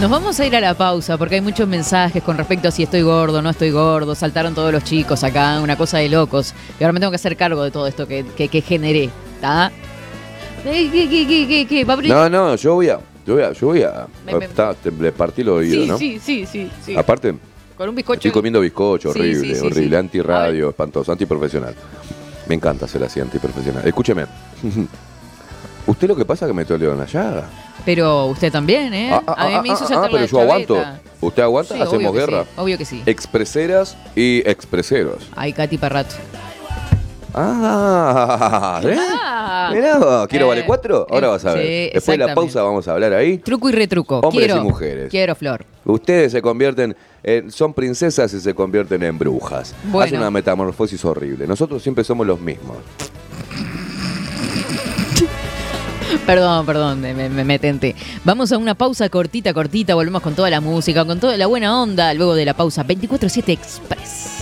Nos vamos a ir a la pausa porque hay muchos mensajes con respecto a si estoy gordo, no estoy gordo. Saltaron todos los chicos acá, una cosa de locos. Y ahora me tengo que hacer cargo de todo esto que, que, que generé. ¿Está? ¿Qué, qué, qué. No, no, yo voy a, yo voy a, yo voy a. Me- me- está, te- le partí los oídos, sí, ¿no? sí, sí, sí, sí. Aparte, Con un bizcocho. estoy comiendo bizcocho, horrible, sí, sí, horrible, sí. antirradio, espantoso, antiprofesional. Me encanta ser así, antiprofesional. Escúcheme. Usted lo que pasa es que me dolió en la llaga. Pero usted también, ¿eh? Ah, ah, a mí ah, me hizo ah, saltar ah, pero la yo aguanto. ¿Usted aguanta? Sí, Hacemos obvio guerra. sí, obvio que sí. Expreseras y expreseros. Ay, Katy Parrato. Ah, ¿eh? Ah. Mirá, ¿quiero Eh, vale cuatro? Ahora eh, vas a ver. sí, Después de la pausa vamos a hablar ahí. Truco y retruco. Hombres quiero, y mujeres. Quiero, Flor. Ustedes se convierten, en, son princesas y se convierten en brujas. Bueno. Hace una metamorfosis horrible. Nosotros siempre somos los mismos. Perdón, perdón, me, me, me tenté. Vamos a una pausa cortita, cortita. Volvemos con toda la música, con toda la buena onda. Luego de la pausa 24-7 Express.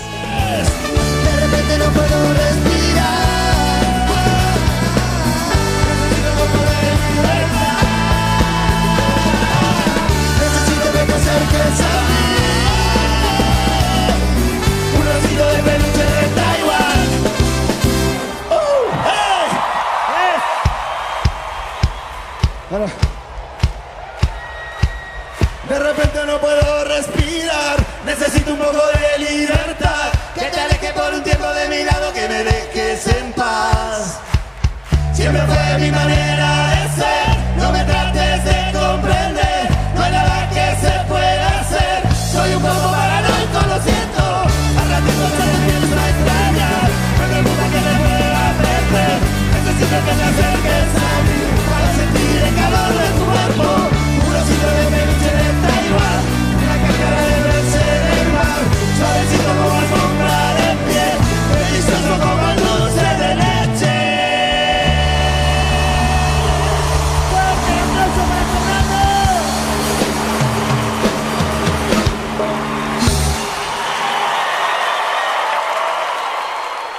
Poco de libertad. Que te alejes por un tiempo de mi lado, que me dejes en paz. Siempre fue mi manera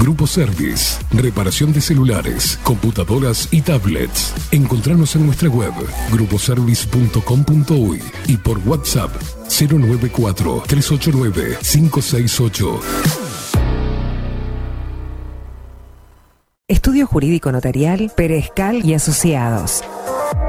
Grupo Service. Reparación de celulares, computadoras y tablets. Encontrarnos en nuestra web gruposervice.com.uy y por WhatsApp 094 389 568. Estudio Jurídico Notarial, Perezcal y Asociados.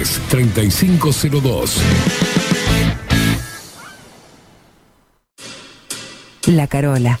3502. La Carola.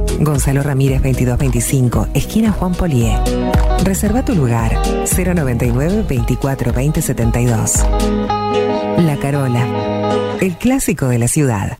Gonzalo Ramírez 2225, esquina Juan Polié. Reserva tu lugar 099 24 20 72. La Carola, el clásico de la ciudad.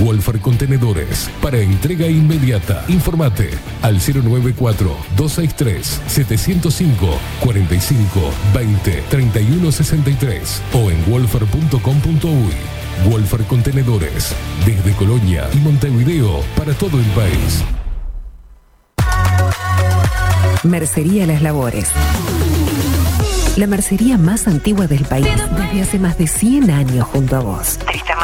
Wolfer Contenedores para entrega inmediata. Informate al 094-263-705 45 20 31 63 o en wolfer.com.uy. Wolfer Contenedores desde Colonia y Montevideo para todo el país. Mercería Las Labores. La mercería más antigua del país, desde hace más de 100 años junto a vos. Tristamar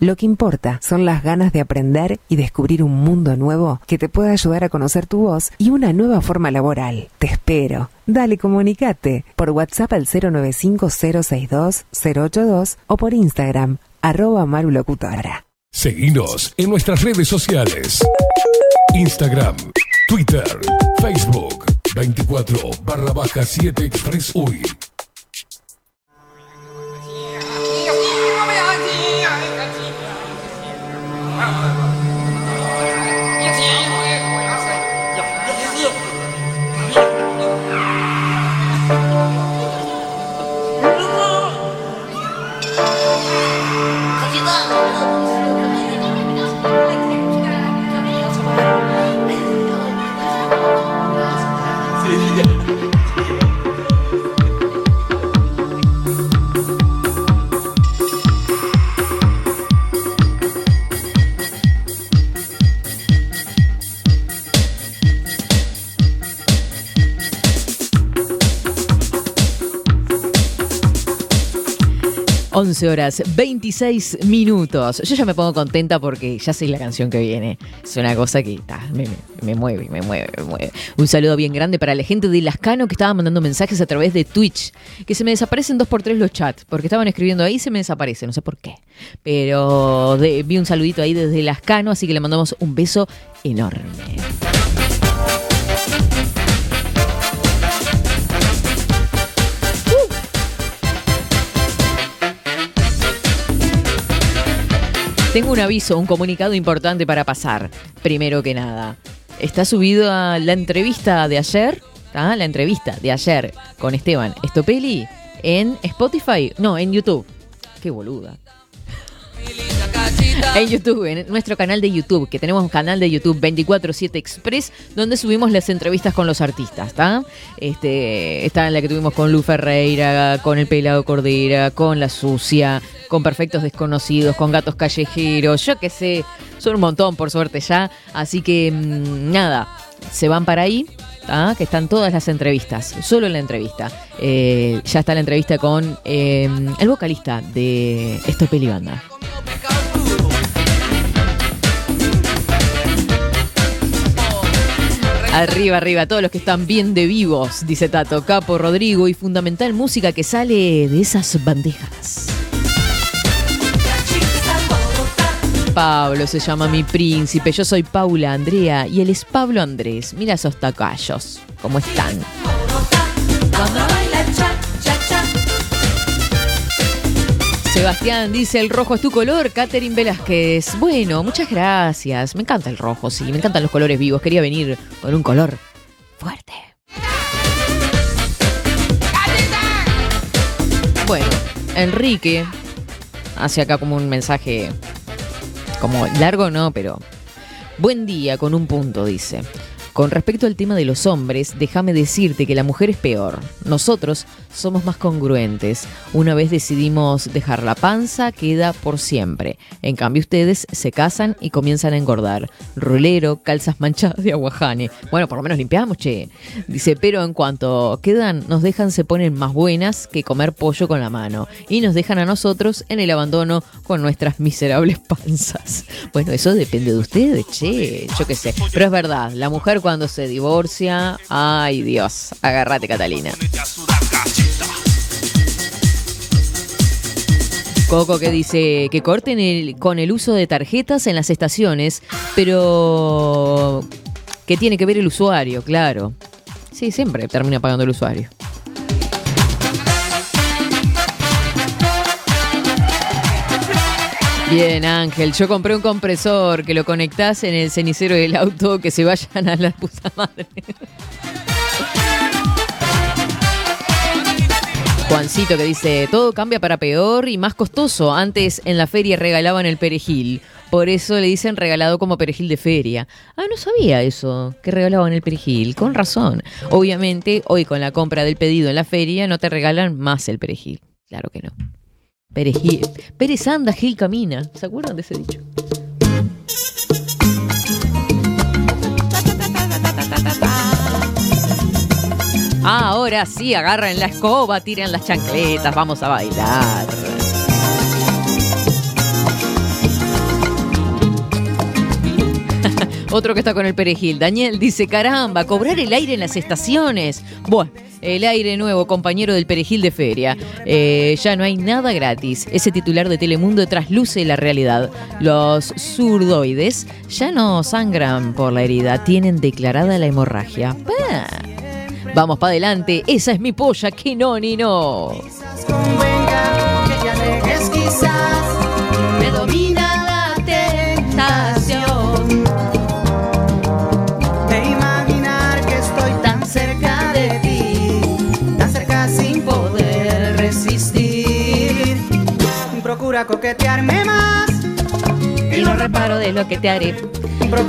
Lo que importa son las ganas de aprender y descubrir un mundo nuevo que te pueda ayudar a conocer tu voz y una nueva forma laboral. Te espero. Dale, comunicate por WhatsApp al 095-062-082 o por Instagram, arroba marulocutora. Seguinos en nuestras redes sociales. Instagram, Twitter, Facebook, 24 barra baja 7 Express UI. Amém. 11 horas 26 minutos. Yo ya me pongo contenta porque ya sé la canción que viene. Es una cosa que me, me- mueve, me mueve, me mueve. Un saludo bien grande para la gente de Lascano que estaba mandando mensajes a través de Twitch. Que se me desaparecen dos por tres los chats. Porque estaban escribiendo ahí y se me desaparece, no sé por qué. Pero vi un saludito ahí desde Lascano, así que le mandamos un beso enorme. Tengo un aviso, un comunicado importante para pasar. Primero que nada, está subido a la entrevista de ayer, ¿tá? la entrevista de ayer con Esteban Estopeli en Spotify, no, en YouTube. Qué boluda. En YouTube, en nuestro canal de YouTube, que tenemos un canal de YouTube 24-7 Express, donde subimos las entrevistas con los artistas, ¿está? Este, está en la que tuvimos con Lu Ferreira, con el Pelado Cordera, con La Sucia, con Perfectos Desconocidos, con Gatos Callejeros, yo qué sé, son un montón por suerte ya, así que mm, nada, se van para ahí. ¿tá? que están todas las entrevistas, solo la entrevista. Eh, ya está la entrevista con eh, el vocalista de Estopeli Banda. Arriba, arriba, todos los que están bien de vivos, dice Tato, Capo, Rodrigo y fundamental música que sale de esas bandejas. Pablo se llama mi príncipe, yo soy Paula Andrea y él es Pablo Andrés. Mira esos tacayos, ¿cómo están? Sebastián dice, el rojo es tu color, Catherine Velázquez. Bueno, muchas gracias. Me encanta el rojo, sí, me encantan los colores vivos. Quería venir con un color fuerte. Bueno, Enrique hace acá como un mensaje, como largo no, pero buen día con un punto, dice. Con respecto al tema de los hombres, déjame decirte que la mujer es peor. Nosotros somos más congruentes. Una vez decidimos dejar la panza, queda por siempre. En cambio, ustedes se casan y comienzan a engordar. Rolero, calzas manchadas de aguajane. Bueno, por lo menos limpiamos, che. Dice, pero en cuanto quedan, nos dejan, se ponen más buenas que comer pollo con la mano. Y nos dejan a nosotros en el abandono con nuestras miserables panzas. Bueno, eso depende de ustedes, che. Yo qué sé. Pero es verdad, la mujer cuando se divorcia, ay Dios, agárrate Catalina. Coco que dice que corten con el uso de tarjetas en las estaciones, pero que tiene que ver el usuario, claro. Sí, siempre termina pagando el usuario. Bien, Ángel, yo compré un compresor que lo conectás en el cenicero del auto, que se vayan a la puta madre. Juancito que dice, todo cambia para peor y más costoso. Antes en la feria regalaban el perejil. Por eso le dicen regalado como perejil de feria. Ah, no sabía eso, que regalaban el perejil. Con razón. Obviamente, hoy con la compra del pedido en la feria no te regalan más el perejil. Claro que no. Perejil. Pérez anda, Gil camina. ¿Se acuerdan de ese dicho? Ah, ahora sí, agarran la escoba, tiran las chancletas, vamos a bailar. Otro que está con el perejil. Daniel dice, caramba, cobrar el aire en las estaciones. Bueno, el aire nuevo, compañero del perejil de feria. Eh, ya no hay nada gratis. Ese titular de Telemundo trasluce la realidad. Los zurdoides ya no sangran por la herida, tienen declarada la hemorragia. Pa. Vamos para adelante, esa es mi polla, que no ni no. que te alejes quizás me domina la tentación de imaginar que estoy tan cerca de ti tan cerca sin poder resistir. Procura coquetearme más no reparo de lo que te haré.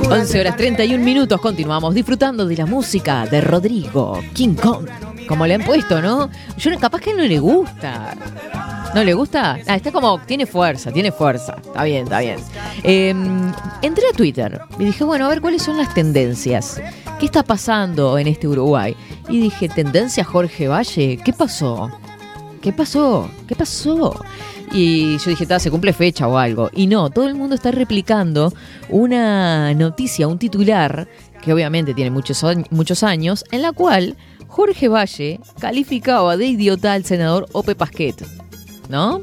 11 horas 31 minutos, continuamos disfrutando de la música de Rodrigo King Kong. Como le han puesto, ¿no? Yo capaz que no le gusta. ¿No le gusta? Ah, está como, tiene fuerza, tiene fuerza. Está bien, está bien. Eh, entré a Twitter y dije, bueno, a ver cuáles son las tendencias. ¿Qué está pasando en este Uruguay? Y dije, tendencia Jorge Valle, ¿qué pasó? ¿qué pasó? ¿Qué pasó? Y yo dije, "Ta, se cumple fecha o algo. Y no, todo el mundo está replicando una noticia, un titular, que obviamente tiene muchos, muchos años, en la cual Jorge Valle calificaba de idiota al senador Ope Pasquet. ¿No?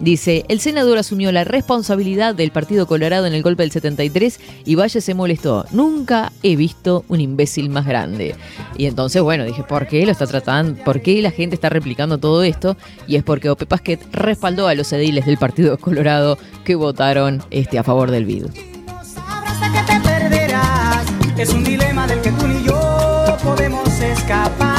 Dice, el senador asumió la responsabilidad del Partido Colorado en el golpe del 73 y Valle se molestó. Nunca he visto un imbécil más grande. Y entonces, bueno, dije, ¿por qué lo está tratando? ¿Por qué la gente está replicando todo esto? Y es porque Ope Pasquet respaldó a los ediles del Partido Colorado que votaron este, a favor del BID. Es un dilema del que tú ni yo podemos escapar.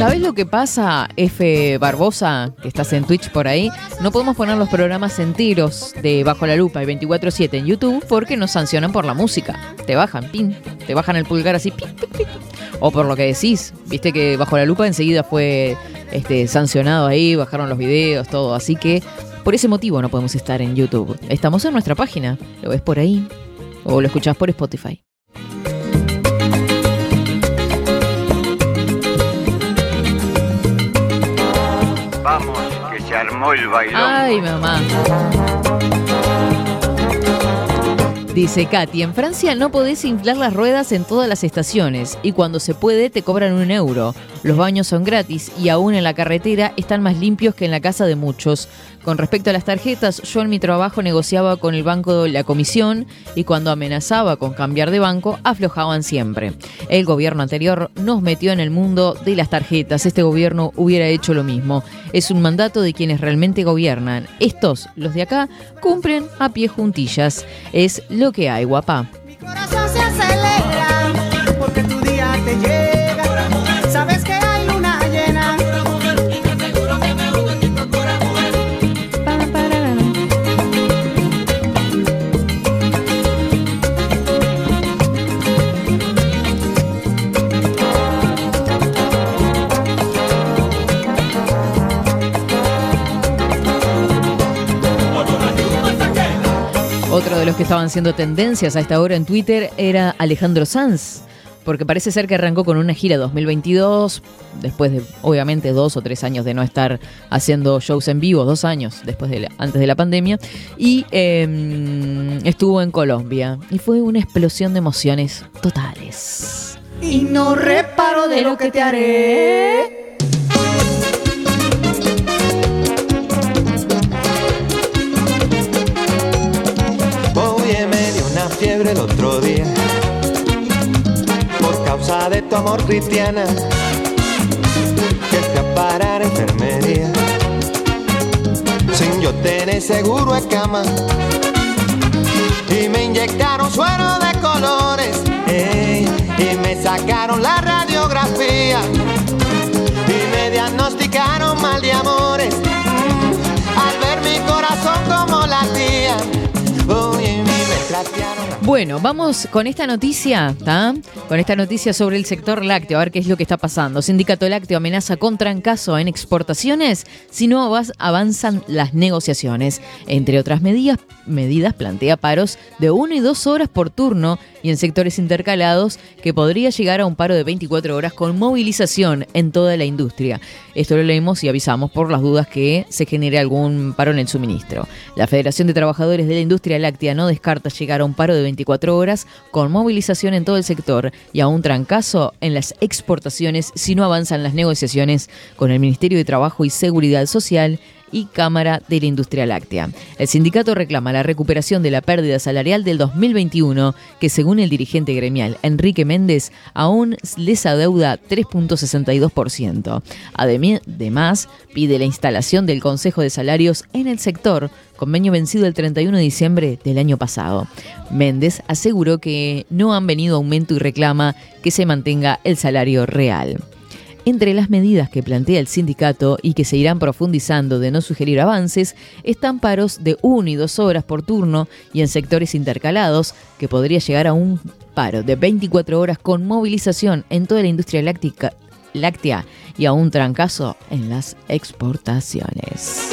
¿Sabes lo que pasa, F. Barbosa, que estás en Twitch por ahí? No podemos poner los programas enteros de Bajo la Lupa y 24-7 en YouTube porque nos sancionan por la música. Te bajan, pin, te bajan el pulgar así, pin. O por lo que decís, viste que Bajo la Lupa enseguida fue este, sancionado ahí, bajaron los videos, todo. Así que por ese motivo no podemos estar en YouTube. Estamos en nuestra página, lo ves por ahí o lo escuchás por Spotify. El. Ay, mamá. Dice Katy, en Francia no podés inflar las ruedas en todas las estaciones y cuando se puede te cobran un euro. Los baños son gratis y aún en la carretera están más limpios que en la casa de muchos. Con respecto a las tarjetas, yo en mi trabajo negociaba con el banco la comisión y cuando amenazaba con cambiar de banco, aflojaban siempre. El gobierno anterior nos metió en el mundo de las tarjetas. Este gobierno hubiera hecho lo mismo. Es un mandato de quienes realmente gobiernan. Estos, los de acá, cumplen a pie juntillas. Es lo que hay, guapa. corazón se acelera porque tu día te llega. De los que estaban siendo tendencias a esta hora en Twitter era Alejandro Sanz, porque parece ser que arrancó con una gira 2022, después de obviamente dos o tres años de no estar haciendo shows en vivo, dos años después de antes de la pandemia, y eh, estuvo en Colombia y fue una explosión de emociones totales. Y no reparo de lo que te haré. Fiebre el otro día. Por causa de tu amor cristiana que fui a parar enfermería. Sin yo tener seguro de cama. Y me inyectaron suero de colores ey, y me sacaron la radiografía. Y me diagnosticaron mal de amores Bueno, vamos con esta noticia. Con esta noticia sobre el sector lácteo, a ver qué es lo que está pasando. Sindicato Lácteo amenaza con trancazo en exportaciones si no avanzan las negociaciones. Entre otras medidas, medidas plantea paros de 1 y 2 horas por turno y en sectores intercalados que podría llegar a un paro de 24 horas con movilización en toda la industria. Esto lo leemos y avisamos por las dudas que se genere algún paro en el suministro. La Federación de Trabajadores de la Industria Láctea no descarta llegar a un paro de 24 horas con movilización en todo el sector y a un trancazo en las exportaciones si no avanzan las negociaciones con el Ministerio de Trabajo y Seguridad Social y Cámara de la Industria Láctea. El sindicato reclama la recuperación de la pérdida salarial del 2021, que según el dirigente gremial Enrique Méndez, aún les adeuda 3.62%. Ademi- Además, pide la instalación del Consejo de Salarios en el sector, convenio vencido el 31 de diciembre del año pasado. Méndez aseguró que no han venido aumento y reclama que se mantenga el salario real. Entre las medidas que plantea el sindicato y que se irán profundizando de no sugerir avances, están paros de 1 y 2 horas por turno y en sectores intercalados, que podría llegar a un paro de 24 horas con movilización en toda la industria láctica, láctea y a un trancazo en las exportaciones.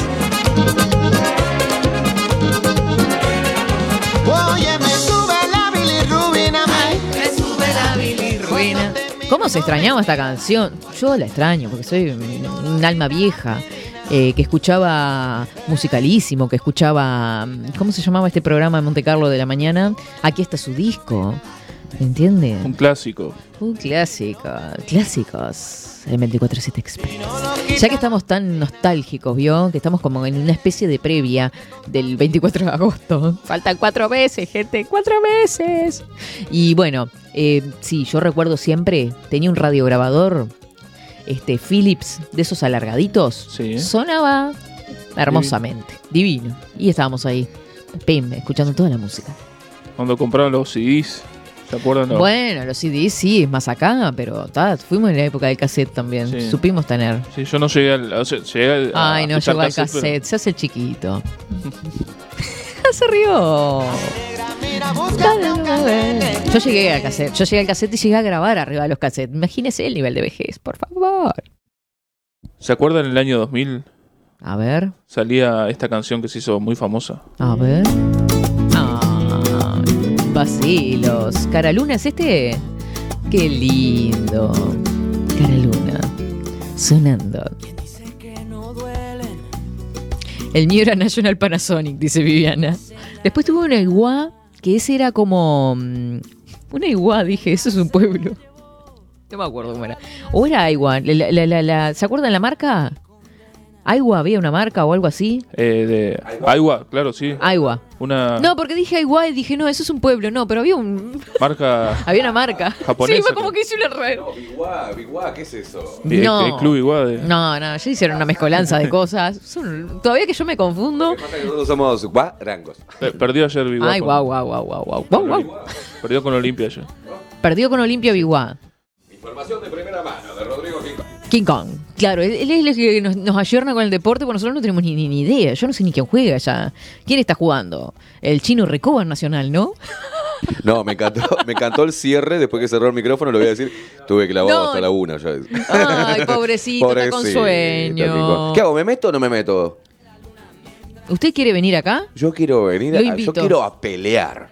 ¿Cómo se extrañaba esta canción? Yo la extraño porque soy un alma vieja. eh, que escuchaba musicalísimo, que escuchaba. ¿Cómo se llamaba este programa de Monte Carlo de la mañana? Aquí está su disco. ¿Entiende? Un clásico. Un clásico. Clásicos. El 24-7 Express. Ya que estamos tan nostálgicos, ¿vio? Que estamos como en una especie de previa del 24 de agosto. Faltan cuatro meses, gente. ¡Cuatro meses! Y bueno, eh, sí, yo recuerdo siempre, tenía un radiograbador, este, Philips, de esos alargaditos. Sí. Sonaba hermosamente. Divino. Y estábamos ahí, pim, escuchando toda la música. Cuando compraron los CDs, ¿se acuerdan? No. Bueno, los CDs sí, es más acá, pero ta, fuimos en la época del cassette también. Sí. Supimos tener. Sí, yo no llegué al. o sea, llegué al- a Ay, no llegó al cassette, pero- se hace el chiquito. se rió. Yo llegué al cassette, yo llegué al cassette y llegué a grabar arriba de los cassettes. Imagínese el nivel de vejez, por favor. ¿Se acuerdan en el año 2000? A ver, Salía esta canción que se hizo muy famosa. a ver. Vacilos. Cara Luna, ¿es este? Qué lindo. Cara Luna. Sonando. El mío era National Panasonic, dice Viviana. Después tuve una iguá, que ese era como. mm, Una iguá, dije, eso es un pueblo. No me acuerdo cómo era. O era Aigua. la- la- la- la- ¿Se acuerdan la marca? Aigua, había una marca o algo así. Eh, de Aigua, claro, sí. Aigua. Una No, porque dije Aigua y dije, no, eso es un pueblo. No, pero había un marca. había una marca. Japonesa, Sí, fue como que hice un error. Biguá, Biguá, ¿qué es eso? eh, No. El club igual de. No, no, ya hicieron una mezcolanza de cosas. Son- todavía que yo me confundo. Nosotros somos guarangos. Pe- Perdió ayer Biguá. Ay, con- guau, guau, guau, guau, guau, guau, guau. Perdió con Olimpia ayer. Perdió con Olimpia Biguá. Información de primera mano de Rodrigo King. Kong. Claro, él, es el que nos, nos ayorna con el deporte, porque nosotros no tenemos ni, ni- ni idea. Yo no sé ni quién juega ya. ¿Quién está jugando? El chino Recoba Nacional, ¿no? No, me encantó, me encantó el cierre. Después que cerró el micrófono, lo voy a decir. Tuve clavado No. hasta la una. ya. Ay, pobrecito, está con sueño. ¿Qué hago? ¿Me meto o no me meto? ¿Usted quiere venir acá? Yo quiero venir a, yo quiero a pelear.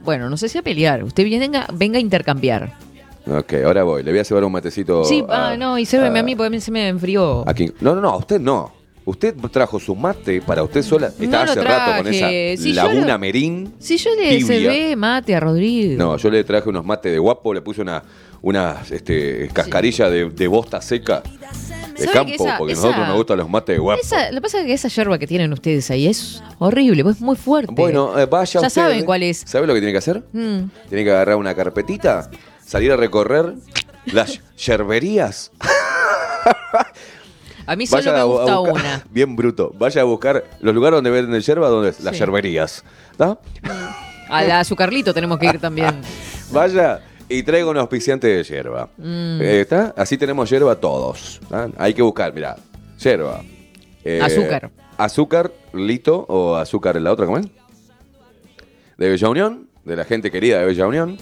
Bueno, no sé si a pelear. Usted venga, venga a intercambiar. Ok, ahora voy. Le voy a llevar un matecito. sí, a, ah, no, y sérveme a a- mí porque a mí se me enfrió. a King- No, no, no, a usted no. Usted trajo su mate para usted sola. Estaba lo hace rato con esa Si laguna lo- merín. Si yo le servé mate a Rodrigo. No, yo le traje unos mates de guapo, le puse una, una este, cascarilla de, de bosta seca de ¿Sabe campo, esa- porque a esa- nosotros nos gustan los mates de guapo. Esa- lo que pasa es que esa yerba que tienen ustedes ahí es horrible, pues es muy fuerte. Bueno, eh, vaya Ya usted, saben cuál es. ¿Sabe lo que tiene que hacer? Mm. Tiene que agarrar una carpetita, salir a recorrer las yerberías. A mí solo me gusta buscar- una. Bien bruto. Vaya a buscar los lugares donde venden yerba, donde? Las yerberías. ¿Está? A la azucarlito tenemos que ir también. Vaya y traiga un auspiciante de yerba. Mm. Eh, ¿Está? Así tenemos yerba todos. ¿tá? Hay que buscar, mira, yerba. Eh, Azúcar. Azúcar, lito o azúcar en la otra, ¿cómo es? De Bella Unión, de la gente querida de Bella Unión.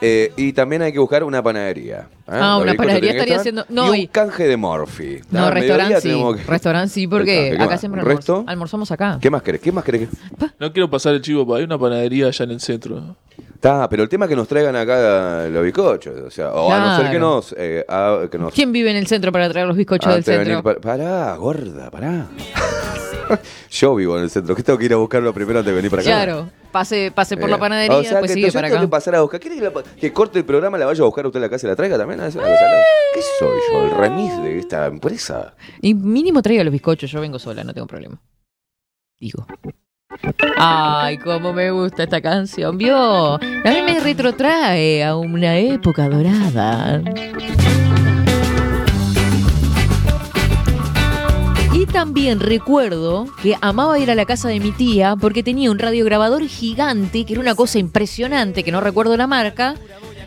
Eh, y también hay que buscar una panadería. ¿eh? Ah, una panadería estaría estar. haciendo- no, y un y- canje de Morphy. No, restaurante sí. que- Restaurante sí, porque canje, ¿qué acá más? siempre ¿El almorz- resto? almorzamos acá. ¿Qué más querés? ¿Qué más querés? No quiero pasar el chivo, pero hay una panadería allá en el centro. Está, pero el tema es que nos traigan acá los bizcochos. O sea, o a no ser que Claro. nos, eh, a- que nos ¿Quién vive en el centro para traer los bizcochos del Antes de centro? venir pa- pará, gorda, pará. Yo vivo en el centro. ¿Qué tengo que ir a buscarlo primero antes de venir para acá? Claro, pase, pase por Eh, la panadería, o sea, después que sigue yo para tengo acá. que pasar a buscar. ¿Quiere que, la- que corte el programa, la vaya a buscar a usted a la casa y la traiga también? ¿Es una cosa? ¿Qué soy yo? ¿El remis de esta empresa? Y mínimo traiga los bizcochos, yo vengo sola, no tengo problema. Digo. Ay, cómo me gusta esta canción, ¿vio? A mí me retrotrae a una época dorada. También recuerdo que amaba ir a la casa de mi tía porque tenía un radiograbador gigante, que era una cosa impresionante, que no recuerdo la marca,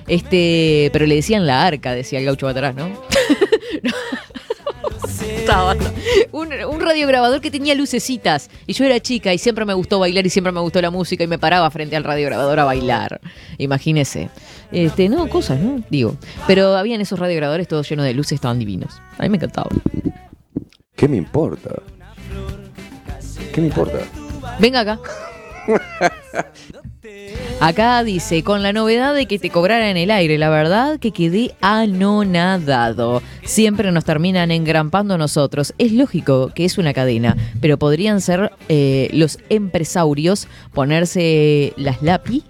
este, pero le decían la arca, decía el gaucho atrás, ¿no? Un, un radiograbador que tenía lucecitas. Y yo era chica y siempre me gustó bailar y siempre me gustó la música y me paraba frente al radiograbador a bailar. Imagínese. Este, no, cosas, ¿no? Digo. Pero habían esos radiograbadores todos llenos de luces, estaban divinos. A mí me encantaba. ¿Qué me importa? ¿Qué me importa? Venga acá. Acá dice, con la novedad de que te cobrara en el aire, la verdad que quedé anonadado. Siempre nos terminan engrampando a nosotros. Es lógico que es una cadena, pero podrían ser eh, los empresarios ponerse las lápiz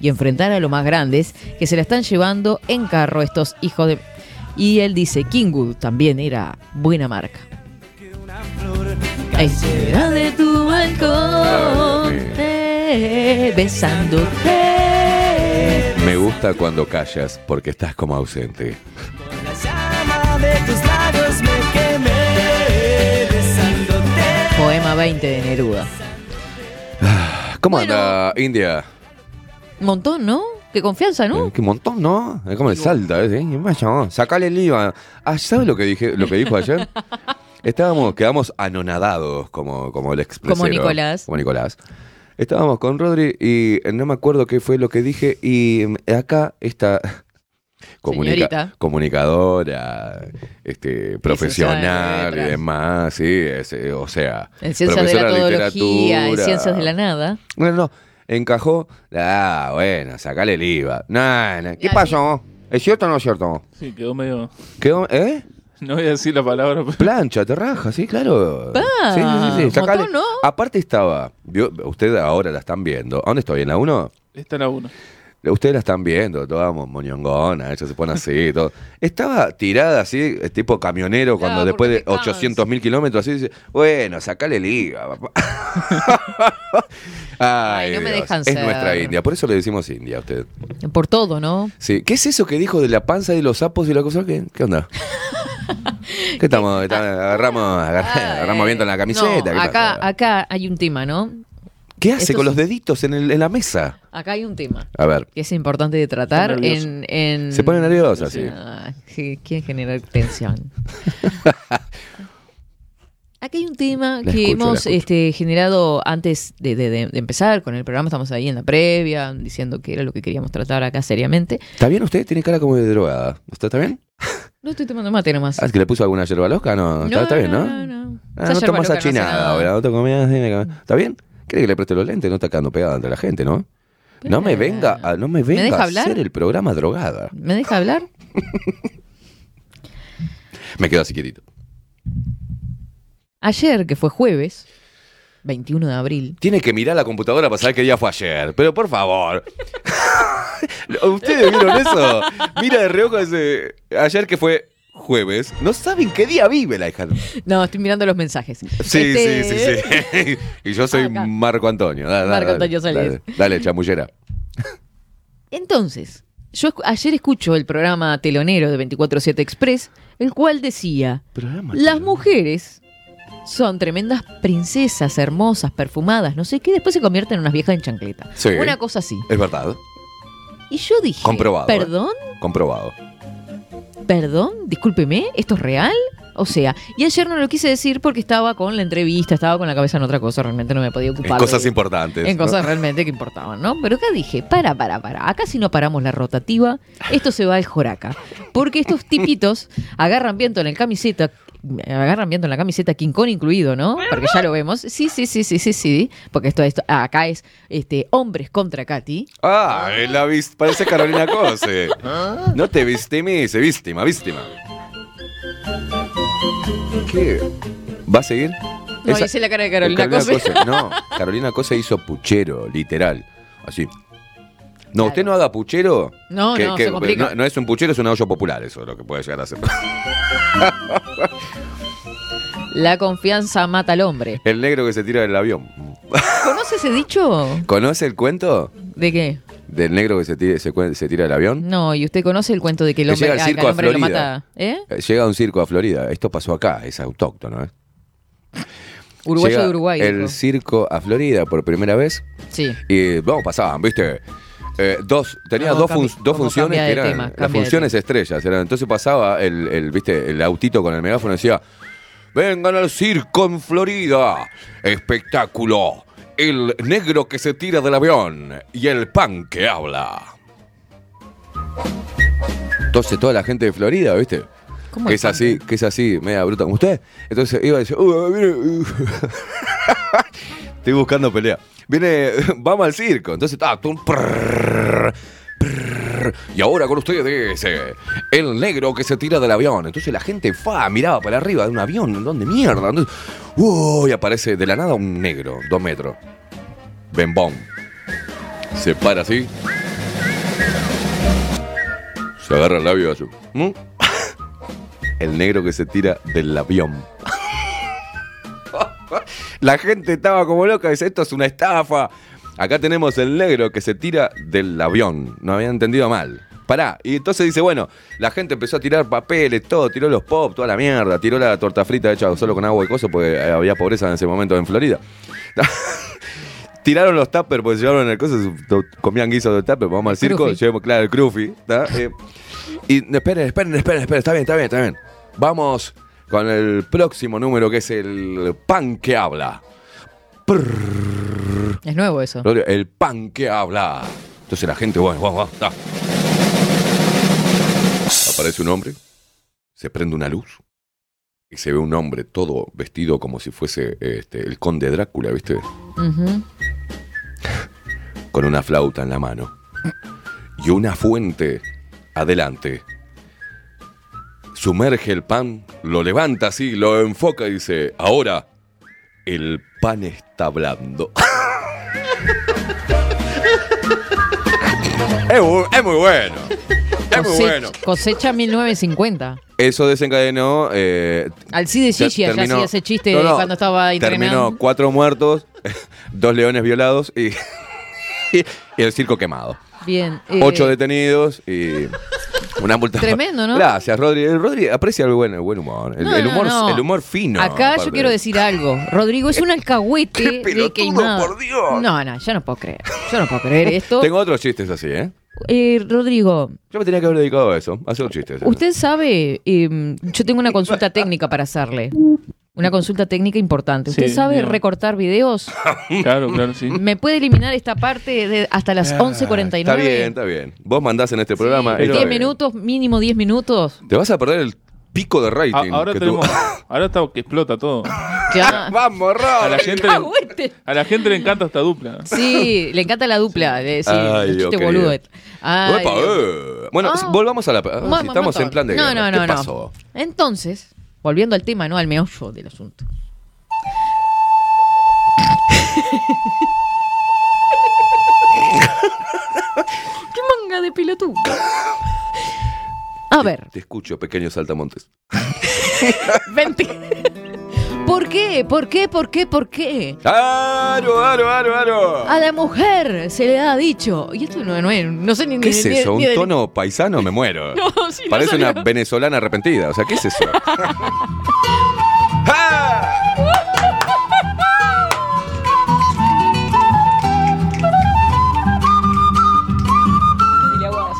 y enfrentar a los más grandes que se la están llevando en carro estos hijos de... Y él dice, Kingwood también era buena marca. Ahí será de tu balcón, eh, besándote. Me gusta cuando callas porque estás como ausente. Llama de tus labios me quemé besándote. Poema 20 de Neruda. ¿Cómo anda India? Un montón, ¿no? Qué confianza, ¿no? Eh, Qué montón, ¿no? Es como el salta, ¿eh? Sacale el IVA. Ah, ¿sabes lo que dije, lo que dijo ayer? Estábamos, quedamos anonadados, como, como el expresero. Como Nicolás. Como Nicolás. Estábamos con Rodri y no me acuerdo qué fue lo que dije y acá está Señorita. comunicadora, este, profesional y demás, sí, es, eh, o sea, En ciencias de la todología, en literatura. ciencias de la nada. No, no, encajó, ah, bueno, sacale el IVA. No, ¿Qué pasó? ¿Es cierto o no es cierto? Sí, quedó medio. ¿Quedó, ¿Eh? No voy a decir la palabra, pero. Plancha, te raja, sí, claro. Pa, sí, sí, sí, sí, sacale. montón, ¿no? Aparte estaba, vio- ustedes ahora la están viendo. ¿A dónde estoy? ¿En la 1? Esta era uno. Ustedes la están viendo, toda mo- moñongona, ella se pone así, todo. Estaba tirada así, eh, tipo camionero, cuando Claro, después de porque te cansa. 800 mil kilómetros, así dice, bueno, sacale el IVA, papá. Ay, Ay, no me dejan Es ser. nuestra India, por eso le decimos India a usted. Por todo, ¿no? Sí. ¿Qué es eso que dijo de la panza y los sapos y la cosa? ¿Qué, qué onda? ¿Qué estamos? está- agarramos, agar- agarramos viento en la camiseta. No, acá, acá hay un tema, ¿no? ¿Qué hace esto con es- los deditos en, el- en la mesa? Acá hay un tema A ver, que es importante de tratar Está en, en- se pone nerviosa, sí. Ah, sí, quiere generar tensión. Acá hay un tema La que escucho, hemos este, generado antes de, de- de- de empezar con el programa. Estamos ahí en la previa, diciendo que era lo que queríamos tratar acá seriamente. ¿Está bien usted? Tiene cara como de drogada. ¿Usted está bien? No estoy tomando mate nomás. Ah, ¿es que le puso alguna yerba loca? No, está, está bien, ¿no? No, no. Ah, no tomas no achinada nada. ahora, no te comías, ¿Está bien? ¿Quiere que le preste los lentes? No está quedando pegada ante la gente, ¿no? No me venga, a, no me venga deja a hablar? hacer el programa drogada. ¿Me deja hablar? Me quedo así quietito. Ayer, que fue jueves, 21 de abril, Tiene que mirar la computadora para saber qué día fue ayer. Pero por favor. ¿Ustedes vieron eso? Mira de reojo ese. Ayer que fue jueves. No saben qué día vive la hija. No, estoy mirando los mensajes. Sí, Este- sí, sí, sí. y yo soy Acá. Marco Antonio. Dale, Marco dale, Antonio Solís. Dale, dale, chamullera. Entonces, yo ayer escucho el programa telonero de 24-7 Express, el cual decía, las mujeres son tremendas princesas, hermosas, perfumadas, no sé qué, después se convierten en unas viejas en chancleta. Sí. Una cosa así. Es verdad. Y yo dije, Comprobado, ¿eh? perdón, Comprobado. perdón, discúlpeme, ¿esto es real? O sea, y ayer no lo quise decir porque estaba con la entrevista, estaba con la cabeza en otra cosa, realmente no me podía ocupar. En cosas de- importantes. En ¿no? cosas realmente que importaban, ¿no? Pero acá dije, para, para, para. Acá si no paramos la rotativa, esto se va al joraca. Porque estos tipitos agarran viento en la camiseta, agarran viento en la camiseta, King Kong incluido, ¿no? Porque ya lo vemos. Sí, sí, sí, sí, sí, sí. Porque esto, esto acá es este, hombres contra Katy. Ah, la parece Carolina Cose. No te vistimice, víctima, víctima. ¿Qué? ¿Va a seguir? No, Esa- hice la cara de Carolina Cose. No, Carolina Cose hizo puchero, literal. Así. No, usted no haga puchero. No, no, se complica. no, no es un puchero, es un hoyo popular, eso es lo que puede llegar a ser. La confianza mata al hombre. El negro que se tira del avión. ¿Conoce ese dicho? ¿Conoce el cuento ¿De qué? Del negro que se tira, se, cue- se tira del avión? No, y usted conoce el cuento de que el Que hombre, llega al ah, que circo al a hombre lo Florida. mata. Llega a un circo a Florida. Esto pasó acá, es autóctono. ¿eh? Uruguayo Llega de Uruguay. El dijo. circo a Florida por primera vez. Sí. Y vamos, pasaban, ¿viste? Eh, dos, tenía No, dos, fun- funciones que eran tema, las funciones estrellas. Eran, entonces pasaba el, el, ¿viste? el autito con el megáfono y decía: Vengan al circo en Florida. Espectáculo. El negro que se tira del avión y el pan que habla. Entonces toda la gente de Florida, ¿viste? ¿Cómo Que es así, que es así, media bruta como usted. Entonces iba a decir, "Uh, viene, uh". estoy buscando pelea. Viene, vamos al circo. Entonces, ah, tum, prrr, y ahora con ustedes eh, el negro que se tira del avión. Entonces la gente fa, miraba para arriba de un avión, ¿dónde mierda? Entonces, uy, aparece de la nada un negro, dos metros. Bembón. Se para así. Se agarra el labio. ¿Mm? El negro que se tira del avión. La gente estaba como loca, dice, esto es una estafa. Acá tenemos el negro que se tira del avión. No había entendido mal. Pará. Y entonces dice, bueno, la gente empezó a tirar papeles, todo, tiró los pop, toda la mierda, tiró la torta frita hecha solo con agua y cosas porque había pobreza en ese momento en Florida. Tiraron los tuppers porque se llevaron el coso, comían guisos de tupper, vamos al circo, llevamos, claro, el crufi. Eh, y esperen, esperen, esperen, esperen, está bien, está bien, está bien. Vamos con el próximo número que es el pan que habla. Es nuevo eso. El pan que habla. Entonces la gente, bueno, vamos, vamos, está. Aparece un hombre, se prende una luz y se ve un hombre todo vestido como si fuese este, el conde Drácula, ¿viste? Con una flauta en la mano y una fuente adelante. Sumerge el pan, lo levanta así, lo enfoca y dice, ahora el pan está hablando. es, bu- es muy bueno. Es muy bueno. Cosecha 1950. Eso desencadenó. Eh, Alcides ya Gigi allá terminó- hacía ese chiste No, no, cuando estaba. Terminó cuatro muertos, dos leones violados y, y el circo quemado. Bien. eh, Ocho detenidos y una multa. Tremendo, ¿no? Gracias, Rodri. Rodri aprecia el buen, el buen humor. El, No, el no, humor, no. el humor fino. Acá aparte. yo quiero decir algo. Rodrigo es un alcahuete Qué de pelotudo, queimado. por Dios. No, no, yo no puedo creer. Yo no puedo creer esto. Tengo otros chistes así, ¿eh? Eh, Rodrigo, Yo me tenía que haber dedicado a eso, a hacer chistes. usted sabe, eh, yo tengo una consulta técnica para hacerle. Una consulta técnica importante. ¿Usted Sí, sabe recortar videos? Claro, claro, sí. ¿Me puede eliminar esta parte de hasta las 11.49? Está bien, está bien. Vos mandás en este programa. está 10 bien. minutos, mínimo 10 minutos. Te vas a perder el pico de rating. A- ahora que tenemos. tú- Ahora está que explota todo. Vamos, A la, gente le, Alcahuete. a la gente le encanta esta dupla. Sí, le encanta la dupla. De, sí, Ay, boludo. Ay, eh. Bueno, Ah. volvamos a la. ah, si estamos en plan de. No, guerra. no, ¿Qué no, no. pasó? Entonces, volviendo al tema, ¿no? Al meollo del asunto. ¡Qué manga de pelotudo! A ver, Te escucho, pequeño saltamontes. vente. ¿Por qué? ¿Por qué? ¿Por qué? ¿Por qué? ¡Aro, aro, aro, aro! A la mujer se le ha dicho. Y esto no, no, es- no sé ni ¿Qué es ni- eso? ni ¿Un tono paisano? Me muero. No, sí, Parece una venezolana arrepentida. O sea, ¿qué es eso?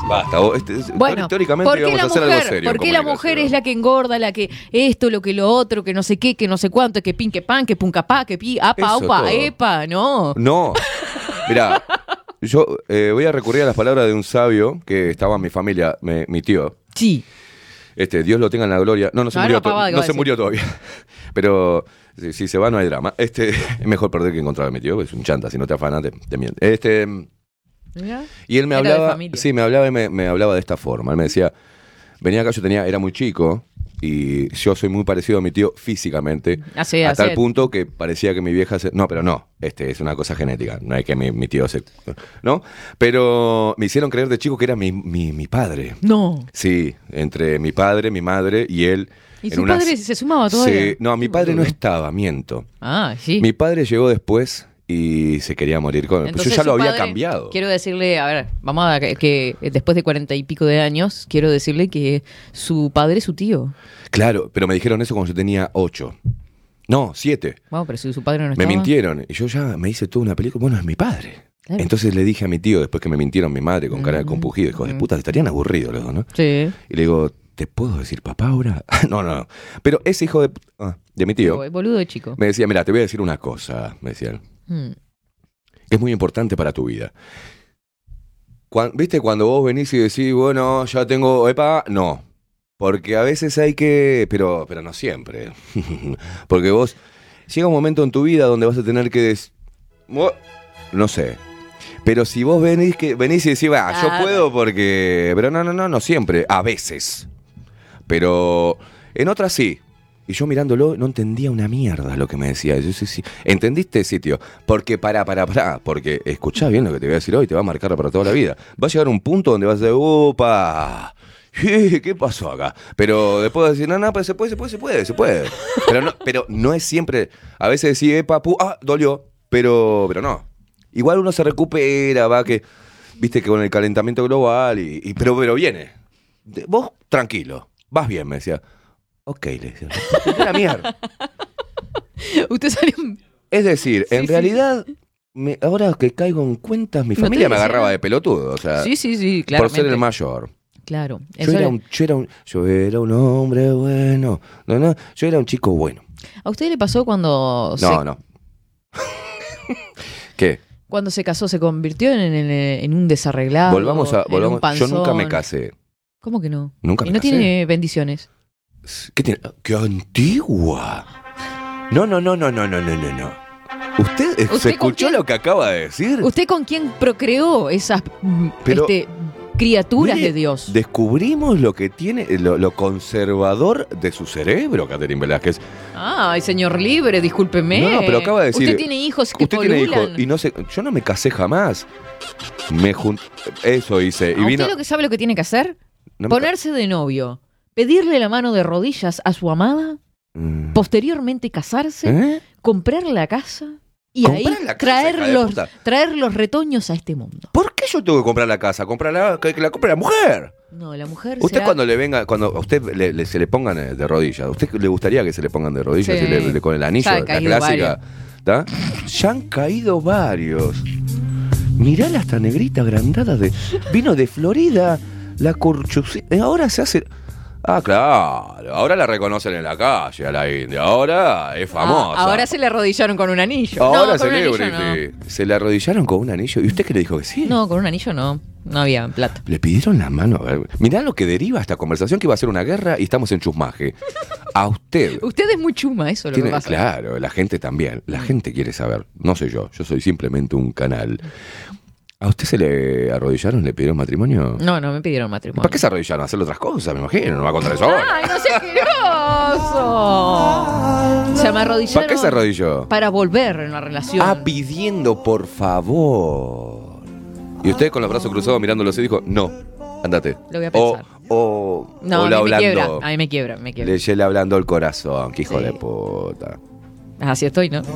Basta, vos, este, es- Bueno, teóricamente ¿por qué íbamos la a hacer mujer, algo serio. ¿por qué la mujer es la que engorda, la que esto, lo que lo otro, que no sé qué, que no sé cuánto, que pin, que pan, que punca pa, que pi, apa, todo. epa, no? No. Mira, yo eh, voy a recurrir a las palabras de un sabio que estaba en mi familia, me- mi tío. Sí. Este, Dios lo tenga en la gloria. No, no se No, murió, no, no se murió todavía. Pero si, si se va no hay drama. Este, es mejor perder que encontrar a mi tío, que es un chanta, si no te afanas te, te miente. Este, Y él me Era de hablaba, familia. sí, me hablaba y me, me hablaba de esta forma. Él me decía, venía acá, yo tenía, era muy chico y yo soy muy parecido a mi tío físicamente. Hace, a hace- tal punto que parecía que mi vieja se... No, pero no, este es una cosa genética, no hay que mi, mi tío se... ¿No? Pero me hicieron creer de chico que era mi, mi, mi padre. No. Sí, entre mi padre, mi madre y él. ¿Y su unas- padre se sumaba todavía? Sí, no, mi padre no estaba, miento. Ah, sí. Mi padre llegó después y se quería morir con... Pues Entonces, yo ya lo había padre- cambiado. Quiero decirle, a ver, vamos a que, que después de cuarenta y pico de años, quiero decirle que su padre es su tío. Claro, pero me dijeron eso cuando yo tenía ocho. No, siete. Bueno, pero si su padre no Me estaba. mintieron. Y yo ya me hice toda una película. Bueno, es mi padre. Claro. Entonces le dije a mi tío, después que me mintieron mi madre con cara de compugido, hijos de puta, estarían aburridos los dos, ¿no? Sí. Y le digo, ¿te puedo decir papá ahora? no, no, no. Pero ese hijo de, ah, de mi tío Bo- Boludo de chico. me decía, mira, te voy a decir una cosa, me decía él, Mm. que es muy importante para tu vida. ¿Viste cuando vos venís y decís, bueno, ya tengo, epa? No. Porque a veces hay que, pero, pero no siempre. Porque vos, llega un momento en tu vida donde vas a tener que, des- no sé. Pero si vos venís, que, venís y decís, va, yo puedo porque, pero no, no, no, no siempre, a veces. Pero en otras sí. Y yo mirándolo no entendía una mierda lo que me decía. Yo, sí, sí. ¿Entendiste, sitio? Porque para, para, para. Porque escuchá bien lo que te voy a decir hoy, te va a marcar para toda la vida. Va a llegar un punto donde vas a decir, ¡opa! ¿Qué pasó acá? Pero después vas a decir, no, no, pero se puede, se puede, se puede, se puede. Pero no, pero no es siempre. A veces decís, epa, pu, ah, dolió. Pero, pero no. Igual uno se recupera, va que. Viste que con el calentamiento global y. y- pero, pero viene. Vos tranquilo. Vas bien, me decía. Ok, le decía. "Vete a la mierda. Usted salió. Es decir, en realidad, me- ahora que caigo en cuentas, mi No familia me agarraba de pelotudo. O sea, Sí, sí, sí, Por ser el mayor. Claro. Yo era, un, yo, era un, yo era un hombre bueno. No, no, yo era un chico bueno. ¿A usted le pasó cuando No, se, no. ¿Qué? cuando se casó se convirtió en, en- en un desarreglado? volvamos a. en un Volvamos, yo nunca me casé. ¿Cómo que no? Nunca y me no casé. tiene bendiciones. ¿Qué tiene? ¡Qué antigua! No, no, no, no, no, no, no, no, no. ¿Usted, ¿Usted se escuchó quién? lo que acaba de decir? ¿Usted con quién procreó esas mm, Pero- este, criaturas Mire, de Dios? Descubrimos lo que tiene, lo, lo conservador de su cerebro, Catherine Velázquez. Ay, señor libre, discúlpeme. No, pero acaba de decir. Usted tiene hijos que Usted tiene hijos y no sé. Yo no me casé jamás. Me jun- Eso hice. Y ¿A vino. usted lo que sabe lo que tiene que hacer? No Ponerse de novio, pedirle la mano de rodillas a su amada, Mm. posteriormente casarse, ¿Eh? comprar la casa y ¿Comprar ahí la casa, traer, los, traer los retoños a este mundo. ¿Por qué yo tengo que comprar la casa? Comprarla, que, que la compre la mujer. No, la mujer Usted será- cuando le venga, cuando a usted le, le- se le pongan eh, de rodillas, ¿a usted le gustaría que se le pongan de rodillas Sí. y le- le- con el anillo, la clásica? ¿tá? Ya han caído varios. Mirá esta negrita agrandada de. Vino de Florida, la corchucita. Ahora se hace. Ah, claro. Ahora la reconocen en la calle a la India. Ahora es famosa. Ah, ahora se le arrodillaron con un anillo. Ahora no, celebrity. Se le arrodillaron con un anillo. ¿Y usted qué le dijo que sí? no. No, con un anillo no. No había plata. Le pidieron la mano. A ver, Mirá lo que deriva esta conversación que iba a ser una guerra y estamos en chusmaje. A usted. Usted es muy chuma, eso es lo que pasa. claro, la gente también. La gente quiere saber. No soy yo. Yo soy simplemente un canal. ¿A usted se le arrodillaron? ¿Le pidieron matrimonio? No, no me pidieron matrimonio. ¿Para qué se arrodillaron? ¿A hacer otras cosas? Me imagino. No va a contar eso ahora. ¡Ay, no sea asqueroso! Se me arrodillaron. ¿Para qué se arrodilló? Para volver en la relación. Ah, pidiendo por favor. Y usted con los brazos cruzados mirándolo así dijo, no, andate. Lo voy a O, pensar. o, no, o a le mí me quiebra. hablando. A mí me quiebra, me quiebra. Le, le hablando el corazón, que hijo Sí. de puta. Así estoy, ¿no?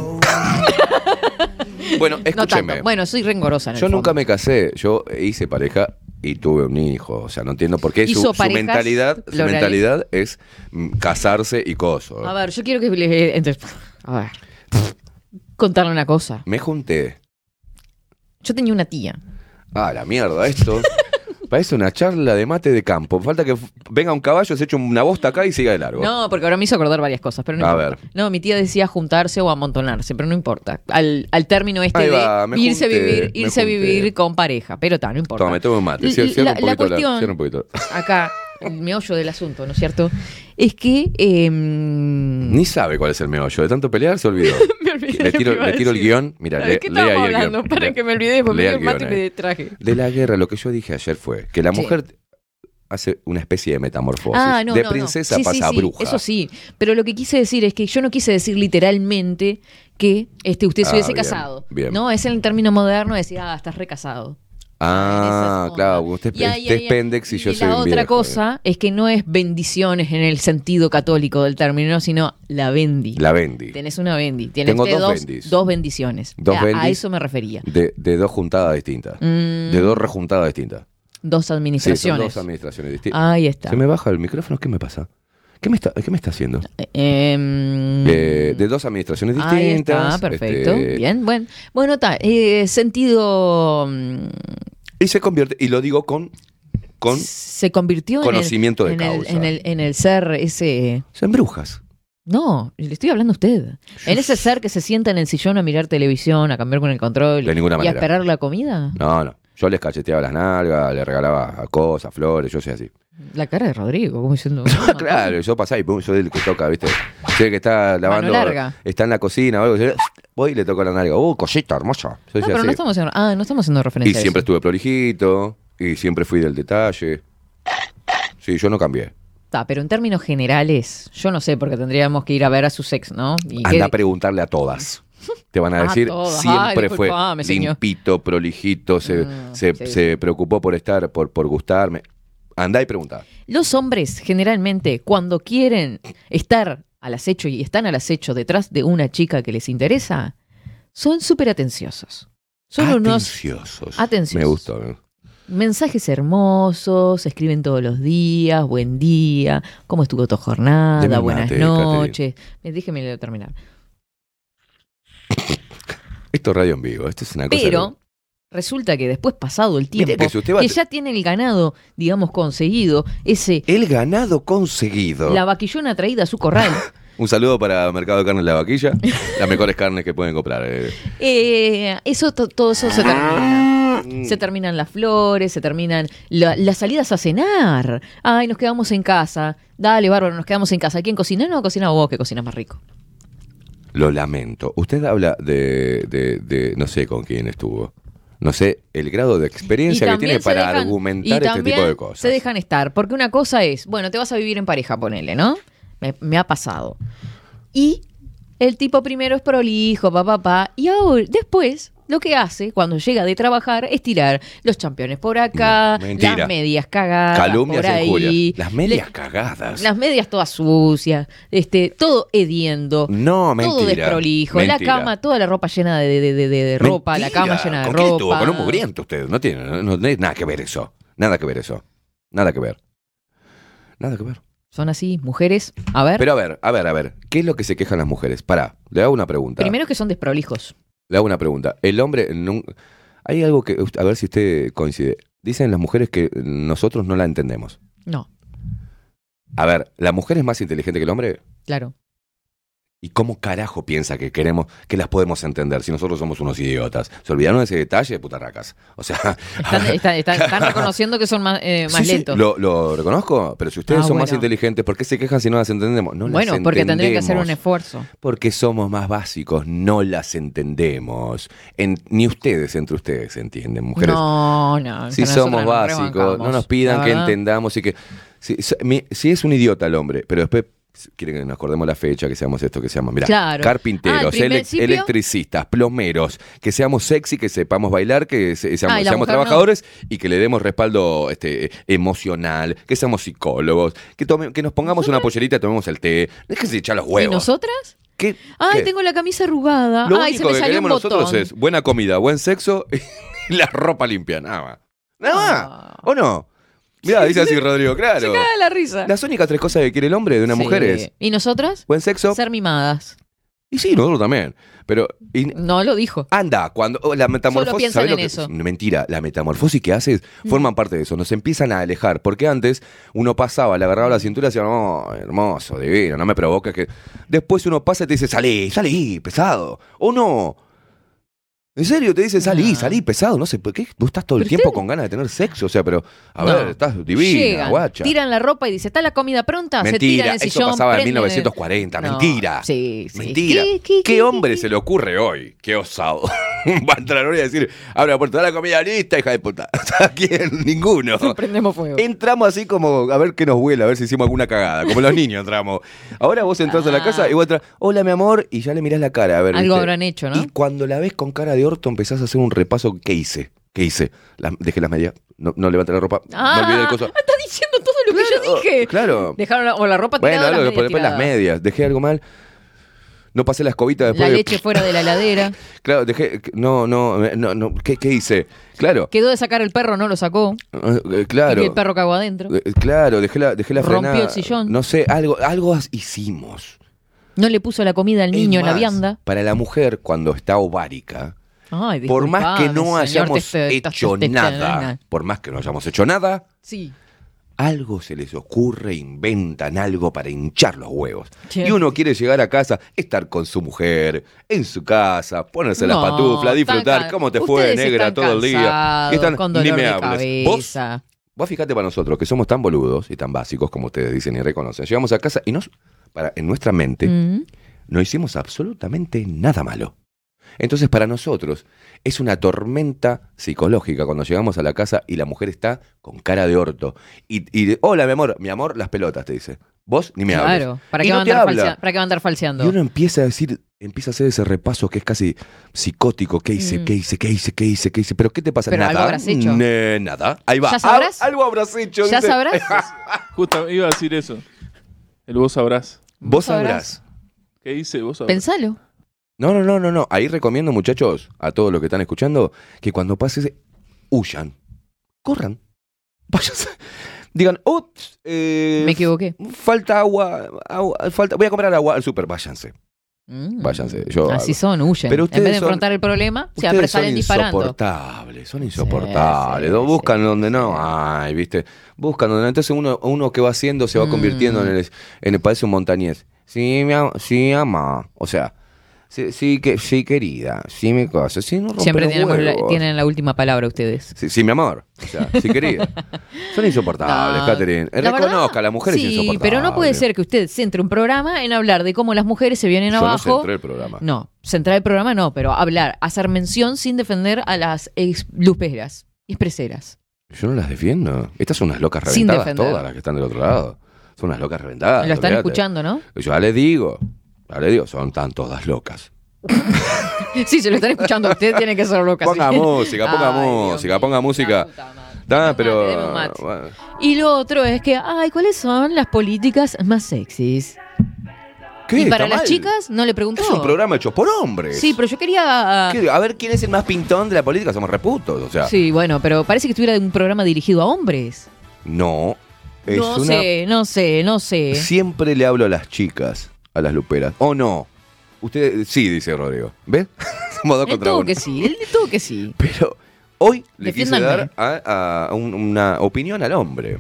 Bueno, No escúcheme. tanto. Bueno, soy rencorosa en el yo nunca fondo. me casé, yo hice pareja y tuve un hijo. O sea, no entiendo por qué su, ¿Hizo su parejas, mentalidad, su mentalidad es mm, casarse y coso. A ver, yo quiero que entonces, a ver. Contarle una cosa. Me junté. Yo tenía una tía. Ah, la mierda, esto. Parece una charla de mate de campo. Falta que venga un caballo, se eche una bosta acá y siga de largo. No, porque ahora me hizo acordar varias cosas, pero no A importa. ver. No, mi tía decía juntarse o amontonarse, pero no importa. Al, al término este de me irse a junté, vivir, me irse a junté. vivir con pareja, pero está, no importa. Toma, me tomo un mate. Cier- Cierra la- un la poquito. la- cuestión- cierra un poquito. Acá, el meollo del asunto, ¿no es cierto? Es que em, Ni sabe cuál es el meollo. De tanto pelear se olvidó. me olvidé Le tiro, le el guion. Mira, ¿De qué hablando? guion. Para que me olvidé, porque el mate y guion me distraje. De la guerra, lo que yo dije ayer fue que la Sí. mujer hace una especie de metamorfosis. Ah, no, de no, princesa sí, pasa a sí, bruja. Eso sí, pero lo que quise decir es que yo no quise decir literalmente que este, usted se Ah, hubiese bien, casado. bien. No, es en el término moderno decir, ah, estás recasado. Ah, claro, usted, Y es pendex y yo y soy la un otra viejo. cosa es que no es bendiciones en el sentido católico del término, sino la bendi. La bendi. Tenés una bendi. Tienes Tengo dos dos, bendis. dos bendiciones. Dos a, bendis. eso me refería. De, de dos juntadas distintas. Mm. De dos rejuntadas distintas. Dos Sí, son administraciones. dos administraciones distintas. Ahí está. ¿Se me baja el micrófono? ¿Qué me pasa? ¿Qué me está, qué me está haciendo? Em, Eh, de dos administraciones distintas. está, perfecto. este, Bien, bueno. Bueno, está. eh, sentido. mm, Y se convierte, y lo digo con con se convirtió conocimiento de en, el, en, el, causa. en, el, en el ser ese... Son brujas. No, le estoy hablando a usted. En ese ser que se sienta en el sillón a mirar televisión, a cambiar con el control De ninguna y a esperar la comida. No, no. Yo les cacheteaba las nalgas, les regalaba cosas, flores, yo soy así. La cara de Rodrigo, como diciendo... claro, yo pasaba y pum, soy el que toca, ¿viste? Sé que está lavando, larga. está en la cocina o algo, yo, voy y le toco la nalga. ¡Uh, cosita hermosa! No, así. pero no estamos, haciendo- ah, no estamos haciendo Y referencia a siempre eso. estuve prolijito, y siempre fui del detalle. Sí, yo no cambié. Está, pero en términos generales, yo no sé, porque tendríamos que ir a ver a su ex, ¿no? Y Anda que- a preguntarle a todas. Te van a decir, siempre Ay, fue limpito, prolijito, se, se, sí. se preocupó por estar, por, por gustarme. Anda y pregunta. Los hombres, generalmente, cuando quieren estar al acecho y están al acecho detrás de una chica que les interesa, son súper atenciosos. Son unos Atenciosos. Atenciosos. Me gustó. ¿eh? mensajes hermosos, escriben todos los días, buen día, cómo estuvo tu jornada, Deme buenas mate, noches. Eh, Déjeme terminar. Esto es radio en vivo. Esto es una cosa. Pero resulta que después, pasado el Mire tiempo, que si va ya tiene el ganado, digamos, conseguido, ese El ganado conseguido. la vaquillona traída a su corral. Un saludo para Mercado de Carnes La Vaquilla. las mejores carnes que pueden comprar. eh. Eh, eso, to- todo eso se termina. Se terminan las flores, se terminan la- las salidas a cenar. Ay, nos quedamos en casa. Dale, bárbaro, nos quedamos en casa. ¿Quién cocina? No, cocina vos, que cocinas más rico. Lo lamento. Usted habla de, de, de- no sé con quién estuvo. No sé el grado de experiencia que tiene para dejan- argumentar este tipo de cosas. Se dejan estar, porque una cosa es, bueno, te vas a vivir en pareja, ponele, ¿no? Me, me ha pasado. Y el tipo primero es prolijo, papá, papá, y ahora, después, lo que hace cuando llega de trabajar es tirar los championes por acá, No, las medias cagadas Calumnias por ahí. Las medias le- cagadas. las medias todas sucias, este, todo hediendo. No, Todo mentira. desprolijo, Mentira. la cama, toda la ropa llena de, de- de- de- ropa, la cama llena de ¿Con ropa. estuvo? Con un mugriento usted. No tiene, no, no tiene nada que ver eso. Nada que ver eso. Nada que ver. Nada que ver. Son así, mujeres. A ver. Pero a ver, a ver, a ver. ¿Qué es lo que se quejan las mujeres? Pará, le hago una pregunta. Primero que son desprolijos. Le hago una pregunta. El hombre. Hay algo que. A ver si usted coincide. Dicen las mujeres que nosotros no la entendemos. No, A ver, ¿la mujer es más inteligente que el hombre? claro. ¿Y cómo carajo piensa que queremos, que las podemos entender si nosotros somos unos idiotas? Se olvidaron de ese detalle, putarracas. O sea. Están, están- están- están reconociendo que son más, eh, más Sí, sí, lentos. lo, lo reconozco, pero si ustedes Ah, son más inteligentes, ¿por qué se quejan si no las entendemos? No las bueno, porque tendrían que hacer un esfuerzo. Porque somos más básicos, no las entendemos. En- ni ustedes entre ustedes entienden, mujeres. No, no. si somos básicos, no nos pidan que entendamos y que... Si es un idiota el hombre, pero después quieren que nos acordemos la fecha, que seamos esto, que seamos, mira, Claro. carpinteros, Ah, ele- electricistas, plomeros, que seamos sexy, que sepamos bailar, que se- seamos, Ah, y no. trabajadores y que le demos respaldo este, emocional, que seamos psicólogos, que, tome- que nos pongamos una pollerita y tomemos el té. Déjense echar los ¿Y huevos. nosotras? ¿Qué? Ay, ¿Qué? tengo la camisa arrugada. Lo Ay, se me que salió un botón. nosotros es buena comida, buen sexo y la ropa limpia, nada más. Nada más. ¿O no? Mira, dice así Rodrigo, claro. Se caga la risa. Las únicas tres cosas que quiere el hombre de una Sí. mujer es ¿Y nosotras? buen sexo. Ser mimadas. Y sí, nosotros también. Pero y- No lo dijo. anda, cuando oh, la metamorfosis. piensan ¿sabés lo en que- eso. Mentira, la metamorfosis que haces Mm. forman parte de eso. Nos empiezan a alejar. Porque antes uno pasaba, le agarraba la cintura y decía, no, hermoso, divino, no me provoques que. Después uno pasa y te dice, salí, salí, pesado. O no. En serio, te dice, salí, salí, pesado. No sé, ¿por qué? Vos estás todo el tiempo con ganas de tener sexo. O sea, pero, a No. ver, estás divina, Llegan, guacha. tiran la ropa y dice, ¿está la comida pronta? se Mentira, tiran el eso sillón, pasaba en prenden- 1940, No, mentira. Sí, sí. Mentira. ¿Qué, ¿Qué, qué, qué, hombre se le ocurre hoy? Qué osado. Va a entrar hoy a decir, abre la puerta, da la comida lista, hija de puta. ¿A quién? Ninguno. Prendemos fuego. Entramos así como a ver qué nos huele, a ver si hicimos alguna cagada. Como los niños entramos. Ahora vos entras a la casa y vos entras, hola mi amor, y ya le mirás la cara. A ver, Ah. Algo habrán hecho, ¿no? Y cuando la ves con cara de orto, empezás a hacer un repaso. ¿Qué hice? ¿Qué hice? La- dejé las medias, no, no levanté la ropa, Ah, olvidé coso. está diciendo todo lo que yo dije. Claro. Dejaron la, o la ropa Bueno, tirada o algo, las después las medias. Dejé algo mal. No pasé la escobita después. La de- leche fuera de la heladera. Claro, dejé. No, no, no, no. ¿Qué, qué hice? Claro. Quedó de sacar el perro, no lo sacó. eh, eh, claro. Y el perro cagó adentro. Eh, Claro, dejé la, dejé la Rompió frenada. el sillón. No sé, algo, algo hicimos. No le puso la comida al niño en la vianda. Para la mujer, cuando está ovárica, Ay, por más que no señor hayamos hecho nada, por más que no hayamos hecho nada, Sí. algo se les ocurre, inventan algo para hinchar los huevos. Y uno quiere llegar a casa, estar con su mujer, en su casa, ponerse las No, pantuflas, disfrutar. están ¿Cómo te fue, negra, están todo el día? Y están- con ni me de hables. Vos, vos fíjate para nosotros, que somos tan boludos y tan básicos como ustedes dicen y reconocen. Llegamos a casa y nos, para, en nuestra mente Mm. no hicimos absolutamente nada malo. Entonces, para nosotros es una tormenta psicológica cuando llegamos a la casa y la mujer está con cara de orto. Y, y de, hola, mi amor, mi amor, las pelotas, te dice. Vos ni me hables. Claro, ¿para Y qué, no va a te andar habla. falsea- ¿para qué va a andar falseando? Y uno empieza a decir, empieza a hacer ese repaso que es casi psicótico. ¿Qué hice? Mm. ¿Qué hice? ¿Qué hice? ¿Qué hice? ¿Qué hice? ¿Pero qué te pasa? Pero nada. algo habrás hecho. Ne- nada. Ahí va. ¿Ya sabrás? Algo habrás hecho. ¿Ya dice. sabrás? Justo iba a decir eso. El vos sabrás. Vos sabrás. sabrás. ¿Qué dice vos sabrás? Pensalo. No, no, no, no, no. Ahí recomiendo, muchachos, a todos los que están escuchando, que cuando pase, huyan. Corran. Váyanse. Digan, ups, eh, Me equivoqué. falta agua, agua, falta, voy a comprar agua al súper, váyanse. Mm. Váyanse. Yo Así hago. son, huyen. Pero en ustedes vez de son- enfrentar el problema, son salen disparando. insoportables, son insoportables. Buscan donde no hay, ¿viste? Buscan donde no. Entonces uno, uno que va haciendo se va Mm. convirtiendo en el, en el parece un montañés. Sí, mi sí, ama. O sea, sí, sí, que, sí, querida. Sí, mi cosa. Sí, no Siempre la- tienen la última palabra ustedes. Sí, sí, mi amor. O sea, sí, querida. Son insoportables, No, Catherine. Eh, la Reconozca, verdad, la mujer es sí, insoportable. pero no puede ser que usted centre un programa en hablar de cómo las mujeres se vienen Yo no abajo. centré el programa. No, centrar el programa no, pero hablar, hacer mención sin defender a las ex luperas y expreseras. Yo no las defiendo. Estas son unas locas reventadas todas las que están del otro lado. Son unas locas reventadas. Lo están escuchando, ¿no? Yo ya les digo. Ya digo, son tan todas locas. Sí, se lo están escuchando a usted, tiene que ser loca. Ponga sí. música, ponga Ay, música, ponga música. Da, pero. mate. bueno. Y lo otro es que, ay, ¿cuáles son las políticas más sexys? ¿Qué? Y para ¿Está las mal? chicas no le preguntó. Es un programa hecho por hombres. Sí, pero yo quería... ¿Qué? A ver quién es el más pintón de la política. Somos reputos. O sea, Sí, bueno, pero parece que estuviera un programa dirigido a hombres. no. Es no una. sé, no sé, no sé. Siempre le hablo a las chicas, a las luperas. ¿O no? Usted, sí, dice Rodrigo. ¿Ves? Somos dos Él contra tuvo uno. que sí, él tuvo que sí. Pero hoy le quise dar a, a un- una opinión al hombre.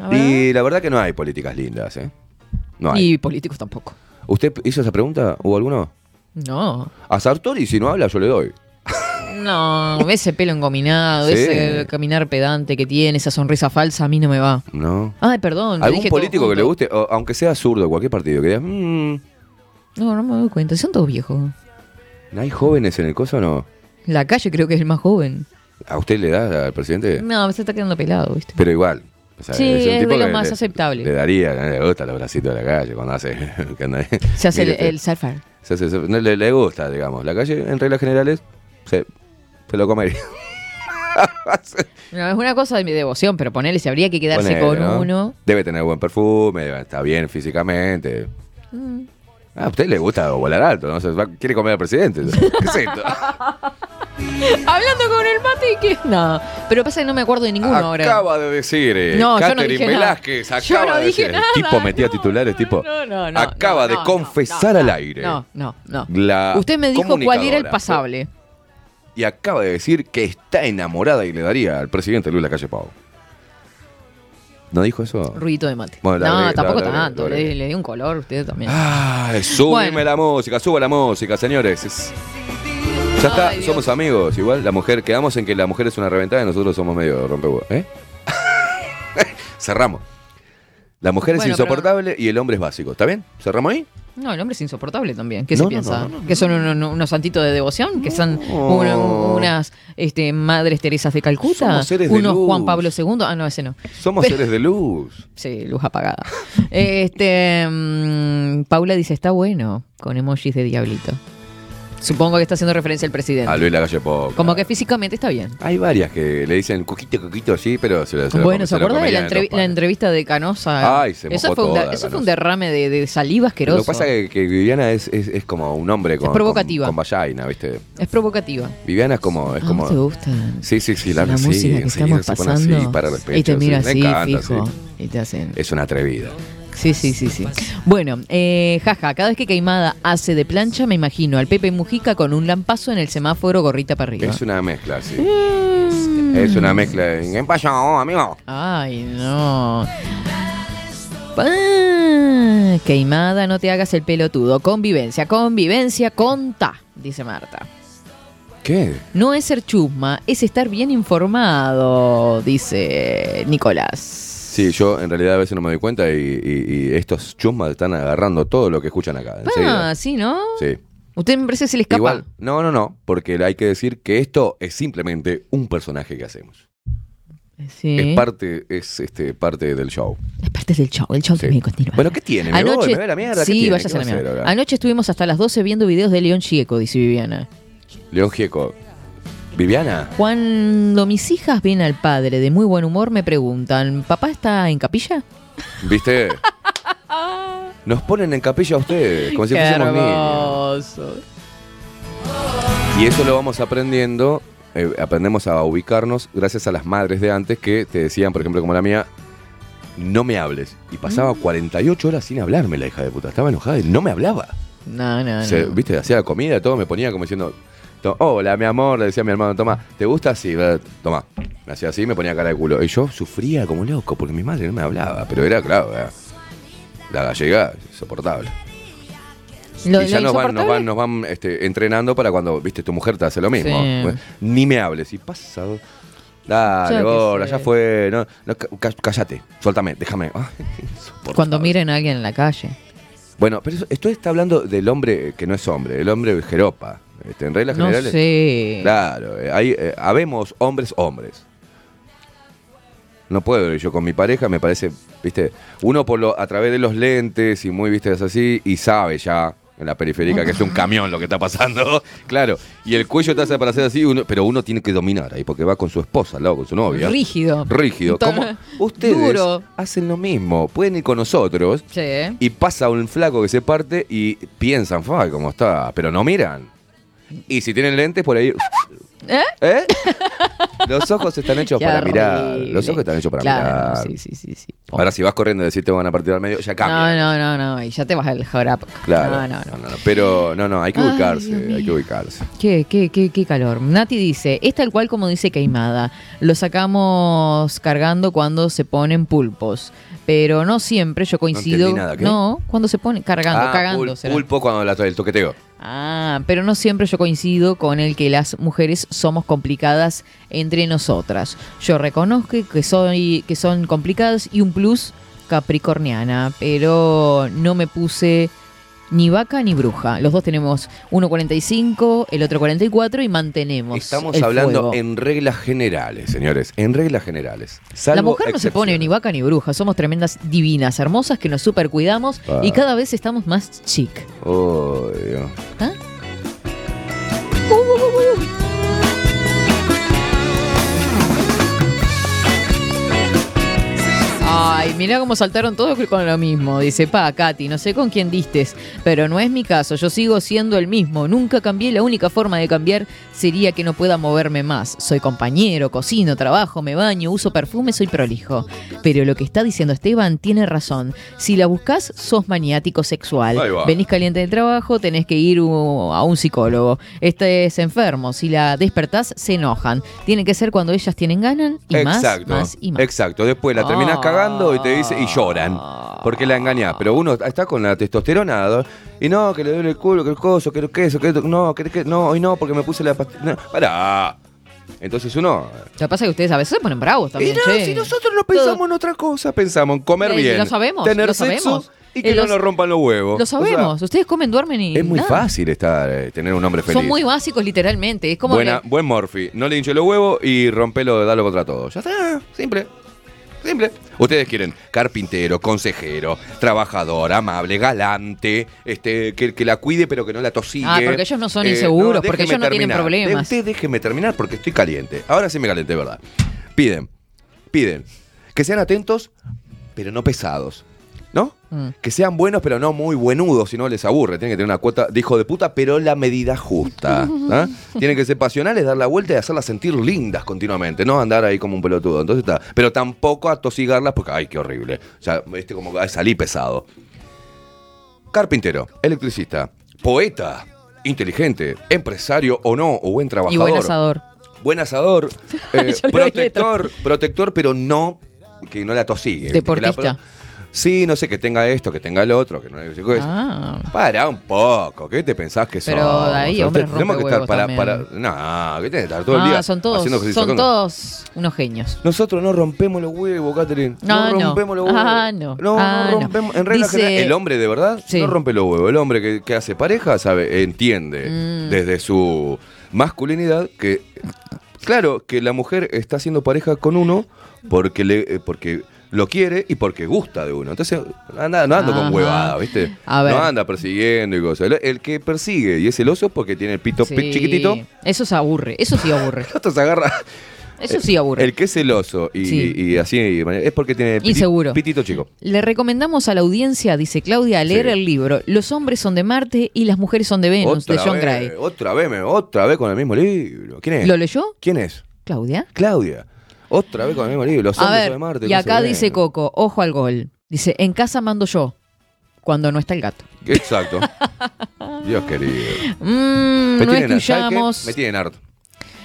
A ver. Y la verdad que no hay políticas lindas, ¿eh? No hay. Y políticos tampoco. ¿Usted hizo esa pregunta? ¿Hubo alguno? No. A Sartori, si no habla, yo le doy. No, ese pelo engominado, Sí. ese caminar pedante que tiene, esa sonrisa falsa, a mí no me va. ¿No? Ay, perdón. ¿Algún dije político que le guste, o- aunque sea zurdo, cualquier partido, que diga, "Mm, No, no me doy cuenta. Son todos viejos. ¿no hay jóvenes en el coso o no? La calle creo que es el más joven. ¿A usted le da al presidente? No, se está quedando pelado, ¿viste? Pero igual. o sea, Sí, un es de lo más le- aceptable. Le daría, le gustan los bracitos de la calle cuando hace. que anda ahí. Se hace el, el selfar. se hace- no, le, le gusta, digamos. La calle, en reglas generales, se, se lo comería. No, es una cosa de mi devoción, pero ponele, si habría que quedarse Ponele, con ¿no? uno. Debe tener buen perfume, está bien físicamente. Mm. Ah, a usted le gusta volar alto, ¿no? O sea, quiere comer al presidente. ¿Qué es esto? Hablando con el mate y que. No, pero pasa que no me acuerdo de ninguno ahora. Acaba de decir eh, No, yo no Catherine dije nada. Velázquez. Yo Acaba no de dije decir. nada, El tipo metía titulares, tipo. No, no, no. acaba de confesar al aire. No, no, no. Usted me dijo cuál era el pasable. Y acaba de decir que está enamorada y le daría al presidente Luis Lacalle Pau. ¿No dijo eso? Ruidito de mate. Bueno, no, tampoco tanto. Le, le di un color usted también. Ay, súbeme Bueno. la música, suba la música, señores. Es- Ya está, Ay, somos amigos. Igual la mujer, quedamos en que la mujer es una reventada y nosotros somos medio rompehuevos. ¿Eh? Cerramos. La mujer Bueno, es insoportable y el hombre es básico. ¿Está bien? ¿Cerramos ahí? No, el hombre es insoportable también. ¿Qué No, se no, piensa? no, no, no, ¿Que son unos, unos santitos de devoción? ¿Que son una- unas este, madres Teresas de Calcuta? Somos seres de ¿Unos luz. Juan Pablo II? Ah, no, ese no. Somos Pero- seres de luz. Sí, luz apagada. este, mm, Paula dice, está bueno, con emojis de diablito. Supongo que está haciendo referencia al presidente. A Luis Lacalle Pau. Como que físicamente está bien. Hay varias que le dicen coquito, coquito así, pero se, lo- se lo bueno, ¿se lo acuerda de la, comerían en entrevi- dos la entrevista de Canosa? Ay, se eso mojó fue, un, toda, eso fue Canosa. un derrame de, de saliva asqueroso. Lo que pasa es que, que Viviana es, es, es como un hombre con, provocativa. con, con vallaina, ¿viste? Es provocativa. Viviana es como... Es Ah, como ¿te gusta? Sí, sí, sí, la, la sí, música que estamos se pone pasando así, para el y te mira sí, así, me encanta, fijo, sí. y te hacen... Es una atrevida. Sí, sí, sí, sí. Bueno, eh, jaja, cada vez que Queimada hace de plancha, me imagino al Pepe Mujica con un lampazo en el semáforo gorrita para arriba. Es una mezcla, sí. Mm. Es una mezcla. ¿Qué pasó, amigo? Ay, no. Ah, queimada, no te hagas el pelotudo. Convivencia, convivencia, conta, dice Marta. ¿Qué? No es ser chusma, es estar bien informado, dice Nicolás. Sí, yo en realidad a veces no me doy cuenta y, y- y estos chusmas están agarrando todo lo que escuchan acá. Ah, sí, ¿no? Sí. Usted me parece que se le escapa. Igual, no, no, no, porque hay que decir que esto es simplemente un personaje que hacemos. Sí. Es parte, es este parte del show. Es parte del show, el show tiene que continuar. Bueno, ¿qué tiene? ¿Me voy? ¿Me voy a la mierda? ¿Qué sí, ¿Qué a la mierda. Anoche estuvimos hasta las 12 viendo videos de León Chieco, dice Viviana. León Gieco. Viviana. Cuando mis hijas ven al padre de muy buen humor, me preguntan, ¿papá está en capilla? ¿Viste? Nos ponen en capilla a ustedes, como si Qué fuésemos niños. hermoso. Y eso lo vamos aprendiendo, eh, aprendemos a ubicarnos gracias a las madres de antes que te decían, por ejemplo, como la mía, no me hables. Y pasaba Mm. 48 horas sin hablarme la hija de puta. Estaba enojada y no me hablaba. No, no, Se- no. ¿Viste? Hacía la comida, todo, me ponía como diciendo, hola, mi amor, le decía a mi hermano, toma, ¿te gusta? Sí, toma. Me hacía así, me ponía cara de culo. Y yo sufría como loco porque mi madre no me hablaba, pero era, claro, era- la gallega, insoportable. Lo- y ya nos van, nos van, nos van este, entrenando para cuando, viste, tu mujer te hace lo mismo. Sí. Pues, Ni me hables. Y pasa. Dale, sé. ya fue. No, cállate, suéltame, déjame. Ay. Cuando miren a alguien en la calle. Bueno, pero esto está hablando del hombre que no es hombre, el hombre jeropa. Este, en reglas No generales. sé. Claro, eh, hay, eh, habemos hombres, hombres. No puedo yo con mi pareja, me parece, viste, uno por lo, a través de los lentes y muy, viste, es así, y sabe ya en la periférica que es un camión lo que está pasando, claro, y el cuello te hace para hacer así, uno- pero uno tiene que dominar ahí, porque va con su esposa al lado, con su novia. Rígido. Rígido. Como ustedes Duro. hacen lo mismo, pueden ir con nosotros Sí. y pasa un flaco que se parte y piensan, fa, cómo está, pero no miran. Y si tienen lentes por ahí, ¿Eh? ¿eh? Los ojos están hechos Qué para mirar. Los ojos están hechos para Claro, mirar. sí, sí, sí, sí. Ahora si vas corriendo y decís te van a partir al medio, ya No, cambia. no, no, no. Y ya te vas al jarap. Claro. No, no, no. No, no, no. Pero no, no, hay que Ay, ubicarse, hay que ubicarse. Qué, qué, qué, qué calor. Nati dice, es tal cual como dice Queimada. Lo sacamos cargando cuando se ponen pulpos. Pero no siempre, yo coincido. entendí nada. No, cuando se pone cargando, Ah, cagando. pul- será. pulpo cuando la, el toqueteo. Ah, pero no siempre yo coincido con el que las mujeres somos complicadas entre nosotras. Yo reconozco que soy que son complicadas y un plus capricorniana, pero no me puse ni vaca ni bruja. Los dos tenemos uno 45, el otro 44 y mantenemos. Estamos el hablando fuego. en reglas generales, señores. En reglas generales. La mujer no se pone ni vaca ni bruja, somos tremendas divinas, hermosas que nos super cuidamos Ah. y cada vez estamos más chic. Oh, Dios. ¿Ah? Ay, mira cómo saltaron todos con lo mismo. Dice, pa, Katy, no sé con quién distes, pero no es mi caso. Yo sigo siendo el mismo. Nunca cambié. La única forma de cambiar sería que no pueda moverme más. Soy compañero, cocino, trabajo, me baño, uso perfume, soy prolijo. Pero lo que está diciendo Esteban tiene razón. Si la buscas, sos maniático sexual. Venís caliente del trabajo, tenés que ir a un psicólogo. Este es enfermo. Si la despertás, se enojan. Tiene que ser cuando ellas tienen ganas y Exacto, más, más y más. exacto. Después la terminás Ah. Y te dice y lloran porque la engañás. Pero uno está con la testosterona ¿no? y no, que le duele el culo, que el coso, que el queso, que el- no, que, no, hoy no, porque me puse la pastilla. No, pará. Entonces uno. Lo que pasa es que ustedes a veces se ponen bravos también. Y no, si nosotros no pensamos en otra cosa, pensamos en comer Eh, bien, lo sabemos, tener lo sexo sabemos. y que Eh, no nos rompan los huevos. Lo O sea, sabemos. ustedes comen, duermen y. es muy nada. fácil estar, eh, tener un hombre feliz. Son muy básicos, literalmente. Es como. Buena, que- buen Morphy. No le hinche los huevos y rompelo, dalo contra todo. Ya está, simple. Simple. Ustedes quieren carpintero, consejero, trabajador, amable, galante, este, que, que la cuide pero que no la tosigue. Ah, porque ellos no son inseguros, porque ellos no tienen problemas. Usted déjeme terminar porque estoy caliente. Ahora sí me calenté, de ¿verdad? Piden, piden que sean atentos, pero no pesados. Mm. Que sean buenos, pero no muy buenudos, si no les aburre. Tienen que tener una cuota de hijo de puta, pero la medida justa. ¿ah? Tienen que ser pasionales, dar la vuelta y hacerlas sentir lindas continuamente, no andar ahí como un pelotudo. Entonces está. Pero tampoco atosigarlas porque, ay, qué horrible. O sea, este como que salí pesado. Carpintero, electricista, poeta, inteligente, empresario o no, o buen Y trabajador. buen asador. Buen asador, eh, protector, protector, pero no que no la tosigue. Deportista. La- sí, no sé, que tenga esto, que tenga el otro, que no Ah. Para un poco, ¿qué te pensás que Pero somos? de ahí, O sea, tenemos que estar para, para. No, ¿qué tenés que estar todo el Ah, día son todos, haciendo son con- todos unos genios. Nosotros no rompemos los huevos, Catherine. No no. rompemos los huevos. Ah, no. No, Ah, no no. rompemos. En regla Dice- general, el hombre de verdad Sí. no rompe los huevos. El hombre que, que hace pareja, sabe, entiende Mm. desde su masculinidad que, claro, que la mujer está haciendo pareja con uno porque le, eh, porque lo quiere y porque gusta de uno. Entonces, anda, no ando Ajá. con huevada, ¿viste? A ver. No anda persiguiendo y cosas. El, el que persigue y es celoso porque tiene el pito Sí. chiquitito. Eso se aburre, eso sí aburre. Esto se agarra. Eso sí aburre. El que es celoso y, Sí. y así es porque tiene piti- pitito chico. Le recomendamos a la audiencia, dice Claudia, a leer Sí. el libro Los hombres son de Marte y las mujeres son de Venus, de John vez, Gray. Otra vez, otra vez con el mismo libro. ¿Quién es? ¿Lo leyó? ¿Quién es? Claudia. Claudia. Otra vez con el mismo libro. Los A hombres ver, de Marte. y no acá dice. Coco, ojo al gol. Dice, en casa mando yo, cuando no está el gato. Exacto. Dios querido. Mm, Me no tienen. Me tienen harto.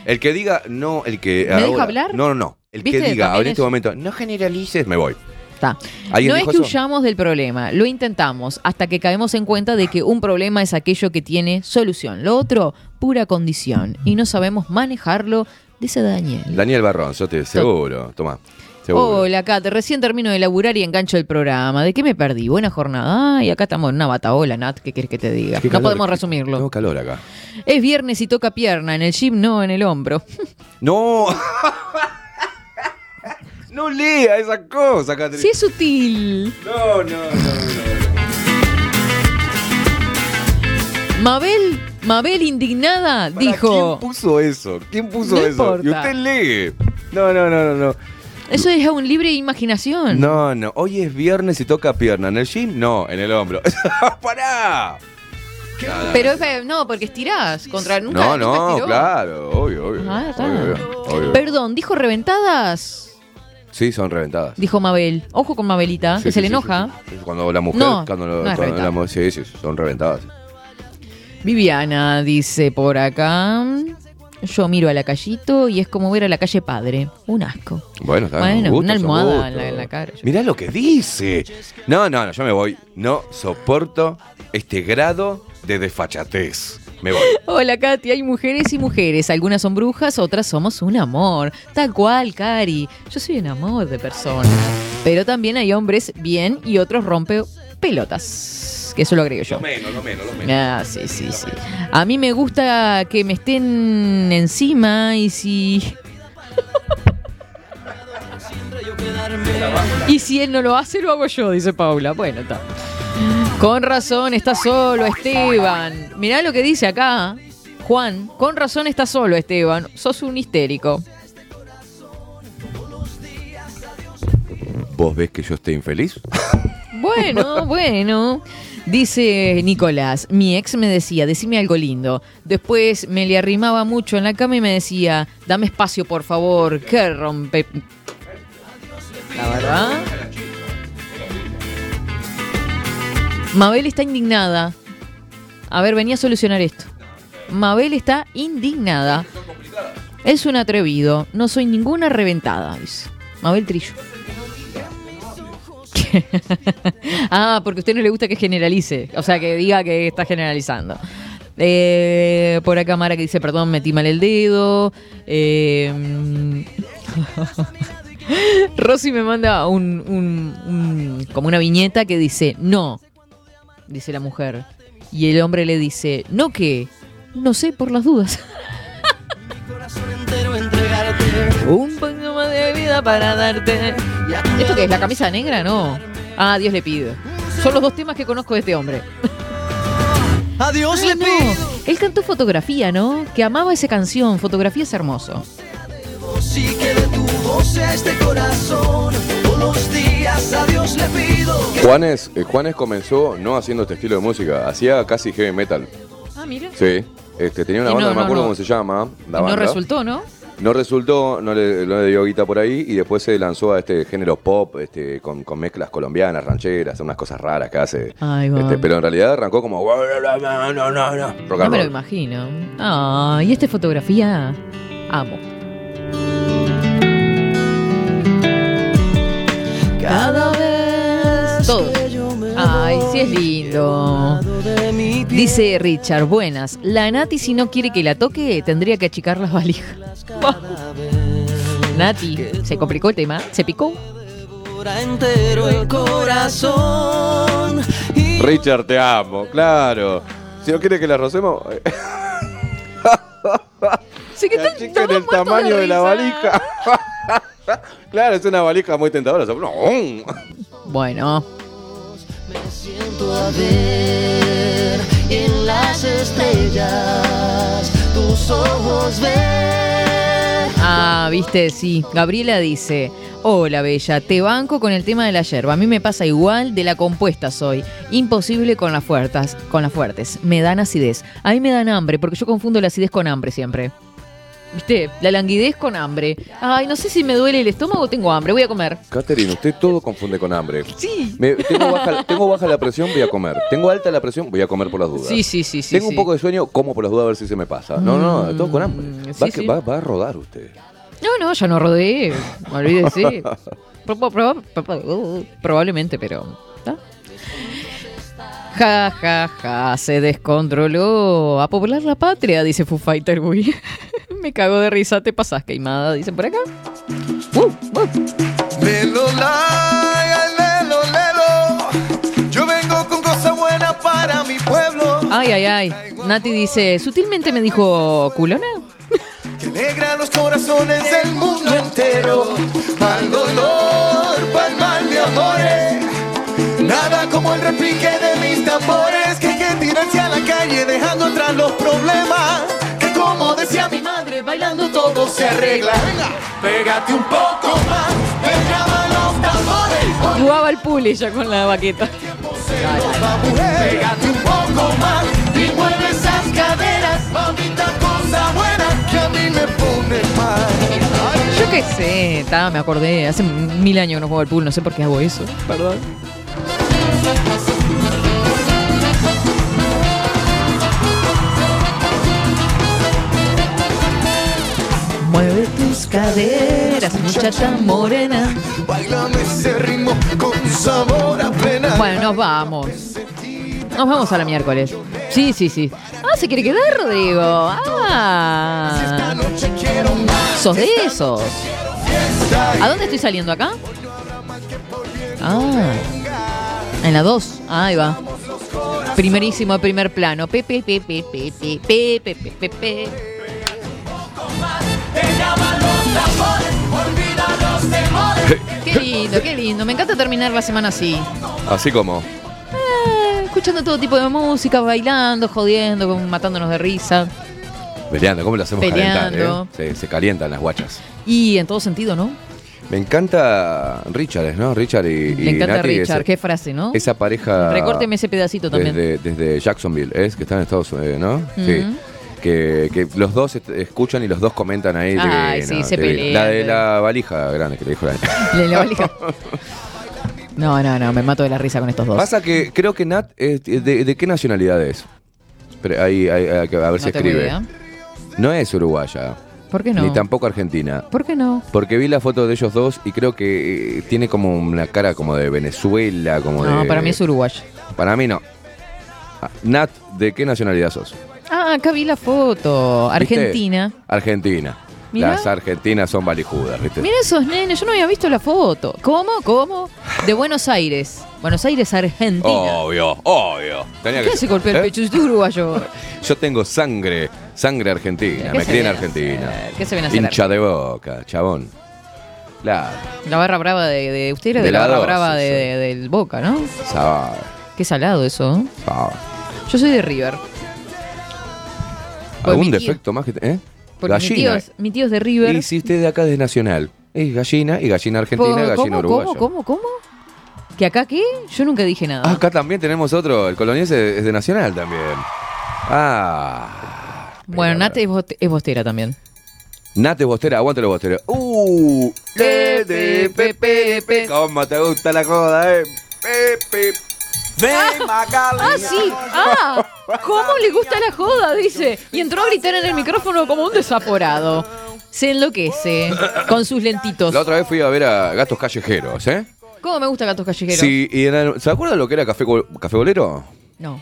El que diga, no, el que. ¿Me deja ahora- hablar? No, no, no. El que diga en este es- momento, no generalices, me voy. Está. ¿Alguien No es que eso? huyamos del problema, lo intentamos hasta que caemos en cuenta de que un problema es aquello que tiene solución. Lo otro, pura condición. Y no sabemos manejarlo, dice Daniel. Daniel Barrón, yo te seguro. Toma. Seguro. Hola, Kat. Recién termino de laburar y engancho el programa. ¿De qué me perdí? Buena jornada. Ay, acá estamos en una bataola, Nat. ¿Qué quieres que te diga? No calor, podemos resumirlo. Tengo calor acá. Es viernes y toca pierna. En el gym no, en el hombro. No. no lea esa cosa, Catherine. Sí, es sutil. No, no, no, Mabel, Mabel indignada, dijo. ¿Quién puso eso? ¿Quién puso No eso? importa. Y usted lee. No, no, no, no, no. Eso es un libre imaginación. No, no. Hoy es viernes y toca pierna. ¿En el gym? No, en el hombro. ¡Pará! Pero no, porque estirás contra nunca. no, no, claro. Obvio, obvio. Ah, está. Obvio, obvio, obvio. Perdón, dijo reventadas. Sí, son reventadas. Dijo Mabel. Ojo con Mabelita, Sí, que sí, se le sí, enoja. sí, sí. Cuando la mujer, No, cuando, lo- no cuando la reventada. mu- sí, sí, son reventadas. Viviana dice por acá. Yo miro a la callito y es como ver a la calle padre. Un asco. Bueno, está Bueno, son gustos, una almohada gustos. en la- en la cara. Mirá lo que dice. No, no, no, yo me voy. No soporto este grado de desfachatez. Me voy. Hola Katy, hay mujeres y mujeres. Algunas son brujas, otras somos un amor. Tal cual, Cari. Yo soy un amor de persona. Pero también hay hombres bien y otros rompe pelotas. Que eso lo agrego yo. Lo menos, lo menos, lo menos. Ah, sí, sí, sí. A mí me gusta que me estén encima y si. y si él no lo hace, lo hago yo, dice Paula. Bueno, está. Con razón, está solo, Esteban. Mirá lo que dice acá. Juan, con razón está solo, Esteban. Sos un histérico. ¿Vos ves que yo esté infeliz? Bueno, bueno. Dice Nicolás, mi ex me decía, decime algo lindo. Después me le arrimaba mucho en la cama y me decía, dame espacio por favor, que rompe... La verdad. Mabel está indignada. A ver, venía a solucionar esto. Mabel está indignada. Es un atrevido. No soy ninguna reventada, dice. Mabel Trillo. ah, porque a usted no le gusta que generalice. O sea, que diga que está generalizando. Eh, por acá Mara que dice, perdón, metí mal el dedo. Eh, Rosy me manda un, un- un- como una viñeta que dice, no, dice la mujer. Y el hombre le dice, ¿no qué? No sé, por las dudas. Un de vida para darte. ¿Esto qué es? ¿La camisa negra? No. Ah, Dios le pido. Son los dos temas que conozco de este hombre. Adiós le no. pido. Él cantó fotografía, ¿no? Que amaba esa canción. Fotografía es hermoso. Sí que de tu voz sea este corazón. Todos los días a Dios le pido que Juanes, eh, Juanes comenzó no haciendo este estilo de música, hacía casi heavy metal. Ah, mira. Sí. Este, tenía una Y banda, no, no, me acuerdo no. cómo se llama. La Y no resultó, ¿no? No resultó, no le, no le dio guita por ahí y después se lanzó a este género pop este, con, con mezclas colombianas, rancheras, unas cosas raras que hace. Ay. Este, pero en realidad arrancó como no, no, no, no, rock No and me lo imagino. Ah, y esta fotografía amo. Cada vez. Todo. Ay, sí es lindo. Dice Richard, buenas. La Nati si no quiere que la toque, tendría que achicar las valijas. Nati, se complicó el tema, se picó. entero el corazón. Richard, te amo, claro. Si no quiere que la rocemos, eh, Sí que la chica en el tamaño de, la valija. claro, es una valija muy tentadora. No. Bueno. Siento a ver en las estrellas tus ojos ver. Ah, viste, sí. Gabriela dice, hola Bella, te banco con el tema de la yerba. A mí me pasa igual, de la compuesta soy. Imposible con las fuertes, con las fuertes. Me dan acidez. A mí me dan hambre, porque yo confundo la acidez con hambre siempre. ¿Viste? La languidez con hambre. Ay, no sé si me duele el estómago o tengo hambre. Voy a comer. Catherine, usted todo confunde con hambre. Sí. Me- tengo, baja, tengo baja la presión, voy a comer. Tengo alta la presión, voy a comer por las dudas. Sí, sí, sí, sí. Tengo un poco de sueño, como por las dudas a ver si se me pasa. No, no, todo con hambre. Va, sí, que- sí. va- va a rodar usted. No, no, ya no rodeé. Olvídese. Pro- pro- pro- pro- Probablemente, pero. ¿tá? Ja, ja, ja, se descontroló. A poblar la patria, dice Foo Fighter Boy. Me cago de risa, te pasas queimada, dicen por acá. Lelo, la, lelo, lelo. Yo vengo con cosas buenas para mi pueblo. Ay, ay, ay. Nati dice, sutilmente me dijo culona. Que alegra los corazones del mundo entero. Pa'l dolor, pa'l mal de amores. Nada como el repique de mis tambores. Que hay que tirarse a la calle dejando atrás los problemas. Todo se arregla. Venga, pégate un poco más. Llaman los tambores. Jugaba el puli ya con la baqueta. Pégate un poco más y mueve esas caderas, mamita cosa buena que a mí me pone mal. Yo qué sé, ta, me acordé. Hace mil años que no juego al pool, no sé por qué hago eso. Perdón. Mueve tus caderas, muchacha morena. Bailame ese ritmo con sabor a plena. Bueno, nos vamos. Nos vamos a la miércoles. Sí, sí, sí. Ah, se quiere quedar, Rodrigo. Ah. Sos de esos. ¿A dónde estoy saliendo acá? Ah. En la 2. Ahí va. Primerísimo primer plano. Pepe, pepe, pepe, pepe, pepe, pepe. Qué lindo, qué lindo. Me encanta terminar la semana así. Así como. Eh, escuchando todo tipo de música, bailando, jodiendo, con- matándonos de risa. Peleando, ¿cómo lo hacemos Peleando. calentar? eh? Se, se calientan las guachas. Y en todo sentido, ¿no? Me encanta Richard, ¿no? Richard y, y encanta Nati, Richard. Qué frase, ¿no? Esa pareja. Recórteme ese pedacito también. Desde, desde Jacksonville, es que está en Estados Unidos, ¿no? Sí. Ujú. Que, que los dos escuchan y los dos comentan ahí. Ay, sí, se pelean, La de la valija grande que le dijo la Le la valija. No, no, no, me mato de la risa con estos dos. Pasa que creo que Nat, es- de, de qué nacionalidad es? Pero ahí, a ver si No escribe. idea. No es uruguaya. ¿Por qué no? Ni tampoco argentina. ¿Por qué no? Porque vi la foto de ellos dos y creo que eh, tiene como una cara como de Venezuela, como de... No, para mí es uruguayo. Para mí no. Ah, Nat, ¿de qué nacionalidad sos? Ah, acá vi la foto. ¿Viste? Argentina. Argentina. Mirá. Las argentinas son valijudas, ¿viste? Mira esos nenes, yo no había visto la foto. ¿Cómo? ¿Cómo? De Buenos Aires. Buenos Aires, Argentina. Obvio, obvio. Tenía ¿Qué que- hace golpear ¿Eh? el pecho? Yo soy uruguayo. Yo tengo sangre, sangre argentina. ¿Qué Me se crié en Argentina. ¿Qué se viene a hacer? Hincha de boca, chabón. Claro, La barra brava de, de usted era de, De la barra brava de, de- del Boca, ¿no? sabe, Qué salado eso. ¿eh? sabe. Yo soy de River. Pues ¿Algún defecto más que te- ¿Eh? Porque mi tío, Gallina. es, mi tío es de River. Y si usted de acá es Nacional. Es gallina y gallina argentina, Po- gallina ¿Cómo, uruguaya. cómo, cómo, cómo? ¿Que acá qué? Yo nunca dije nada. Ah, acá también tenemos otro. El coloniense es de Nacional también. Ah. bueno, Nate es, bostera también. Nate Bostera, aguante los Bostera. Uh, le, de, pe, pe, pe. ¿Cómo te gusta la joda, eh? Pepe. Ah, sí. Ah, ¿cómo le gusta la joda? Dice. Y entró a gritar en el micrófono como un desaporado. Se enloquece con sus lentitos. La otra vez fui a ver a Gatos Callejeros, ¿eh? ¿Cómo me gusta Gatos Callejeros? Sí, y era- ¿se acuerdan lo que era Café, Café Bolero? No.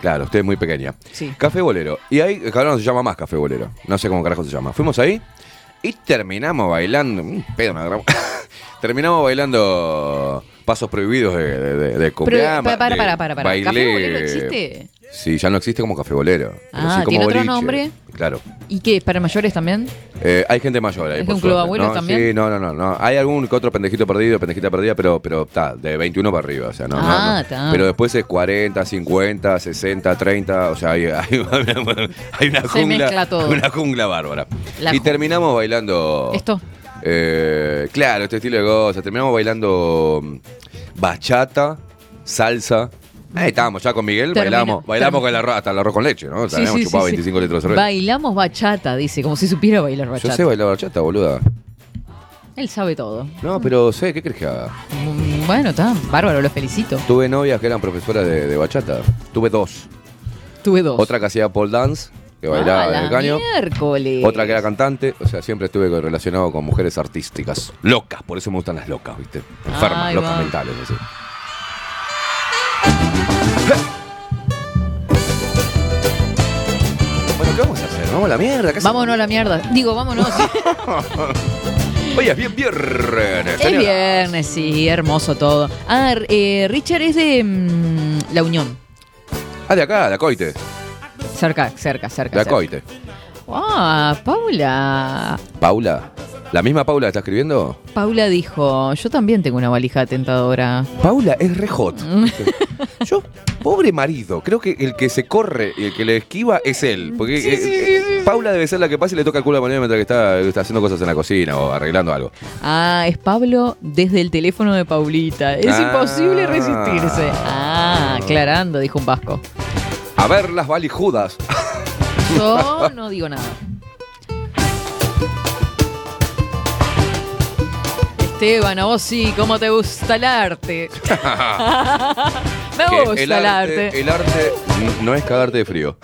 Claro, usted es muy pequeña. Sí. Café Bolero. Y ahí, claro, no se llama más Café Bolero. No sé cómo carajo se llama. Fuimos ahí y terminamos bailando. Un pedo me agarramos. terminamos bailando pasos prohibidos de, de, de, de Pero, cumpleaños, para, para, para, para, bailé- ¿Café Bolero existe? Sí, ya no existe como Café Bolero. pero Ah, sí como ¿tiene otro boliche. nombre? Claro. ¿Y qué? ¿Para mayores también? Eh, hay gente mayor ahí. ¿Es por un club abuelos ¿no? también? Sí, no, no, no, no. Hay algún que otro pendejito perdido, pendejita perdida, pero pero está, de 21 para arriba. O sea, no, no, Ah, no. está. Pero después es 40, 50, 60, 30. O sea, hay, hay, hay una Se jungla. mezcla todo. Una jungla bárbara. La y ju- terminamos bailando. ¿Esto? Eh, claro, este estilo de cosas. Terminamos bailando mm, bachata, salsa. Ahí estábamos ya con Miguel, Termina- bailamos, bailamos con el arroz, hasta el arroz con leche, ¿no? O sea, Sí, habíamos sí, chupado sí, sí. 25 litros de cerveza. Bailamos bachata, dice, como si supiera bailar Yo bachata. sé bailar bachata, boluda. Él sabe todo. No, pero sé, ¿qué crees que haga? Mm, Bueno, está, bárbaro, lo felicito. Tuve novias que eran profesoras de, de bachata. Tuve dos. Tuve dos. Otra que hacía pole dance, que bailaba Ah, en el caño. miércoles. Otra que era cantante. O sea, siempre estuve relacionado con mujeres artísticas. Locas, por eso me gustan las locas, ¿viste? Enfermas, locas va. mentales, así. Bueno, ¿qué vamos a hacer? ¿Vamos a la mierda? ¿Qué hacemos? Vámonos a la mierda. Digo, vámonos. Oye, es bien viernes. es viernes, sí, hermoso todo. Ah, eh, Richard es de mm, La Unión. Ah, de acá, de Acoite. Cerca, cerca, cerca. De. Acoite. Ah, Paula. Paula. ¿La misma Paula está escribiendo? Paula dijo, yo también tengo una valija tentadora. Paula es re hot. Yo, pobre marido, creo que el que se corre y el que le esquiva es él. Porque eh, eh, Paula debe ser la que pasa y le toca el culo a Manuel mientras que está, está haciendo cosas en la cocina o arreglando algo. Ah, es Pablo desde el teléfono de Paulita. Es Ah. imposible resistirse. Ah, aclarando, dijo un vasco. A ver las valijudas. Yo no digo nada. Esteban, a vos sí, ¿cómo te gusta el arte? Me Que gusta el el arte, el arte no es cagarte de frío.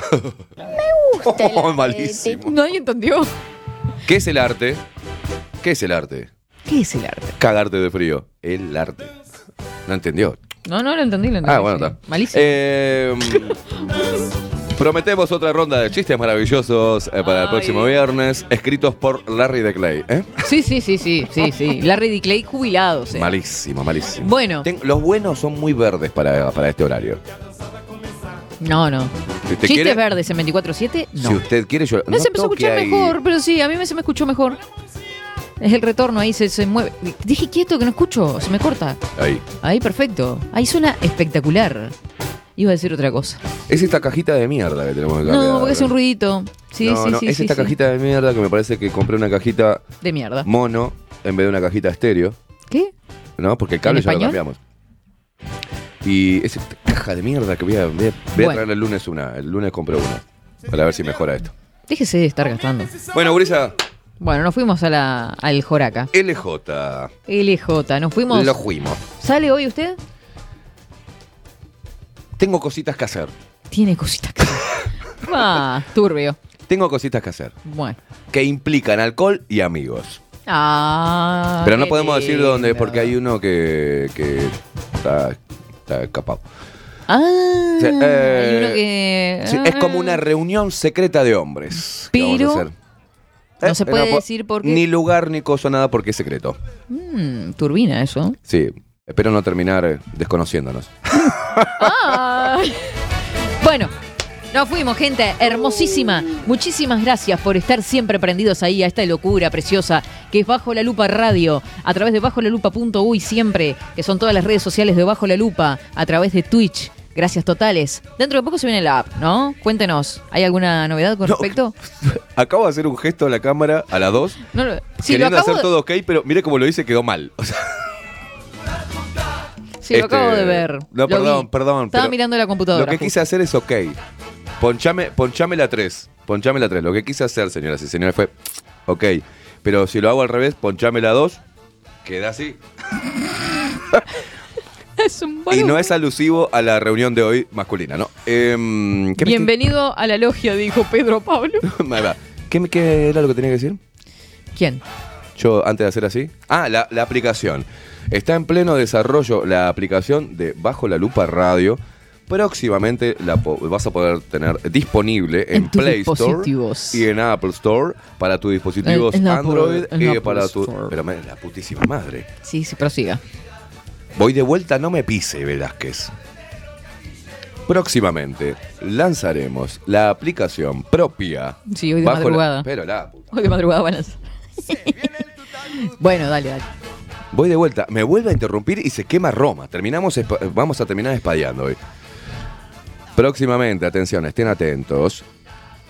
Oh, malísimo. Nadie entendió. ¿Qué es el arte? ¿Qué es el arte? ¿Qué es el arte? Cagarte de frío. El arte. ¿No entendió? No, no lo entendí, lo entendí. Ah, bueno, está. Malísimo. Eh, prometemos otra ronda de chistes maravillosos eh, para el Ay. próximo viernes, escritos por Larry de Clay. ¿eh? Sí, sí, sí, sí, sí, sí. Larry D. Clay jubilados. eh. Malísimo, malísimo. Bueno, Ten- los buenos son muy verdes para, para este horario. no, no. Si usted Chistes quiere- verdes en 24-7, no. Si usted quiere, yo. Me se empezó a toque escuchar ahí. mejor, pero sí, a mí me se me escuchó mejor. Es el retorno, ahí se, se mueve. Dije quieto que no escucho, se me corta. Ahí. Ahí, perfecto. Ahí suena espectacular. Iba a decir otra cosa. Es esta cajita de mierda que tenemos que No, porque hace un ruidito. Sí, no, sí, no, sí. es sí, esta sí. cajita de mierda que me parece que compré una cajita De mierda. mono en vez de una cajita estéreo. ¿Qué? ¿No? Porque el cable ¿En ya lo español? cambiamos. Y es esta caja de mierda que voy a, voy a, voy a Bueno. traer el lunes una. El lunes compré una. Para ver si mejora esto. Déjese de estar gastando. Bueno, Gurisa, Bueno, nos fuimos a la, al Joraca. LJ. LJ, nos fuimos. Lo fuimos. ¿Sale hoy usted? Tengo cositas que hacer. Tiene cositas que hacer. Ah, turbio. Tengo cositas que hacer. Bueno. Que implican alcohol y amigos. Ah. Pero no podemos decir dónde, porque hay uno que, que está, está escapado. Ah, eh, hay uno que. Es como una reunión secreta de hombres. que vamos a Pero hacer. no Eh, se puede po- decir por qué. Ni lugar ni cosa, nada, porque es secreto. Mm, turbina eso. Sí, espero no terminar eh, desconociéndonos. Bueno, nos fuimos, gente hermosísima. Muchísimas gracias por estar siempre prendidos ahí a esta locura preciosa que es Bajo la Lupa Radio, a través de bajolalupa.uy siempre, que son todas las redes sociales de Bajo la Lupa, a través de Twitch. Gracias totales. Dentro de poco se viene la app, ¿no? Cuéntenos, ¿hay alguna novedad con respecto? Acabo de hacer un gesto a la cámara a las dos. No, lo- queriendo hacer de- todo ok, pero mire cómo lo hice, quedó mal. O sea, Sí, lo acabo de ver. Este, No, Lo perdón, vi. perdón. Estaba mirando la computadora. Lo que quise hacer es ok. Ponchame, ponchame la 3. Ponchame la 3. Lo que quise hacer, señoras y señores, fue ok. Pero si lo hago al revés, ponchame la 2. Queda así. Es un Y no es alusivo a la reunión de hoy masculina, ¿no? Em, ¿qué, me- Bienvenido a la logia, dijo Pedro Pablo. ¿Qué, era lo que tenía que decir? ¿Quién? Yo, antes de hacer así. Ah, la, la aplicación. Está en pleno desarrollo la aplicación de Bajo la Lupa Radio. Próximamente la vas a poder tener disponible en, Play Store y en Apple Store para tus dispositivos En- Android y Apple para tu. Store. Pero la putísima madre. Sí, sí, prosiga. Voy de vuelta, no me pise, Velázquez. Próximamente lanzaremos la aplicación propia. Sí, hoy de bajo la- madrugada. pero la Hoy de madrugada van a bueno, dale, dale. Voy de vuelta, me vuelve a interrumpir y se quema Roma. Terminamos, espa- vamos a terminar espadeando hoy. Próximamente, atención, estén atentos.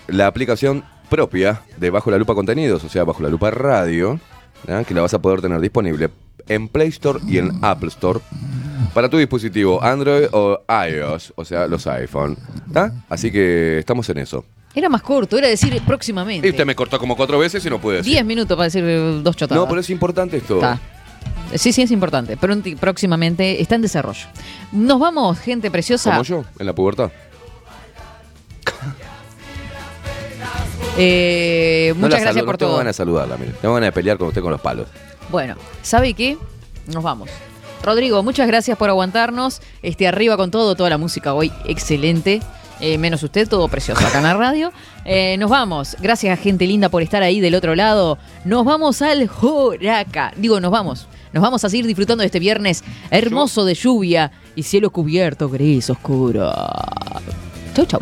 La aplicación propia de Bajo la Lupa Contenidos, o sea, Bajo la Lupa Radio, ¿ah? que la vas a poder tener disponible en Play Store y en Apple Store para tu dispositivo Android o iOS, o sea, los iPhone. ¿tá? Así que estamos en eso. Era más corto, era decir Y próximamente. usted me cortó como cuatro veces y no puede decir. Diez minutos para decir eh, dos chotadas. No, pero es importante esto. Está. Sí, sí, es importante. Pronti- próximamente está en desarrollo. Nos vamos, gente preciosa. Como yo, en la pubertad. Eh, No muchas gracias por no tengo todo. ganas de saludarla, mire. Tengo ganas de pelear con usted con los palos. Bueno, ¿sabe qué? Nos vamos. Rodrigo, muchas gracias por aguantarnos. Este, arriba con todo, toda la música hoy excelente. Eh, menos usted, todo precioso acá en la radio. Eh, nos vamos. Gracias, gente linda, por estar ahí del otro lado. Nos vamos al Joraca. Digo, nos vamos. Nos vamos a seguir disfrutando de este viernes hermoso de lluvia y cielo cubierto, gris, oscuro. Chau, chau.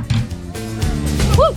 Uh.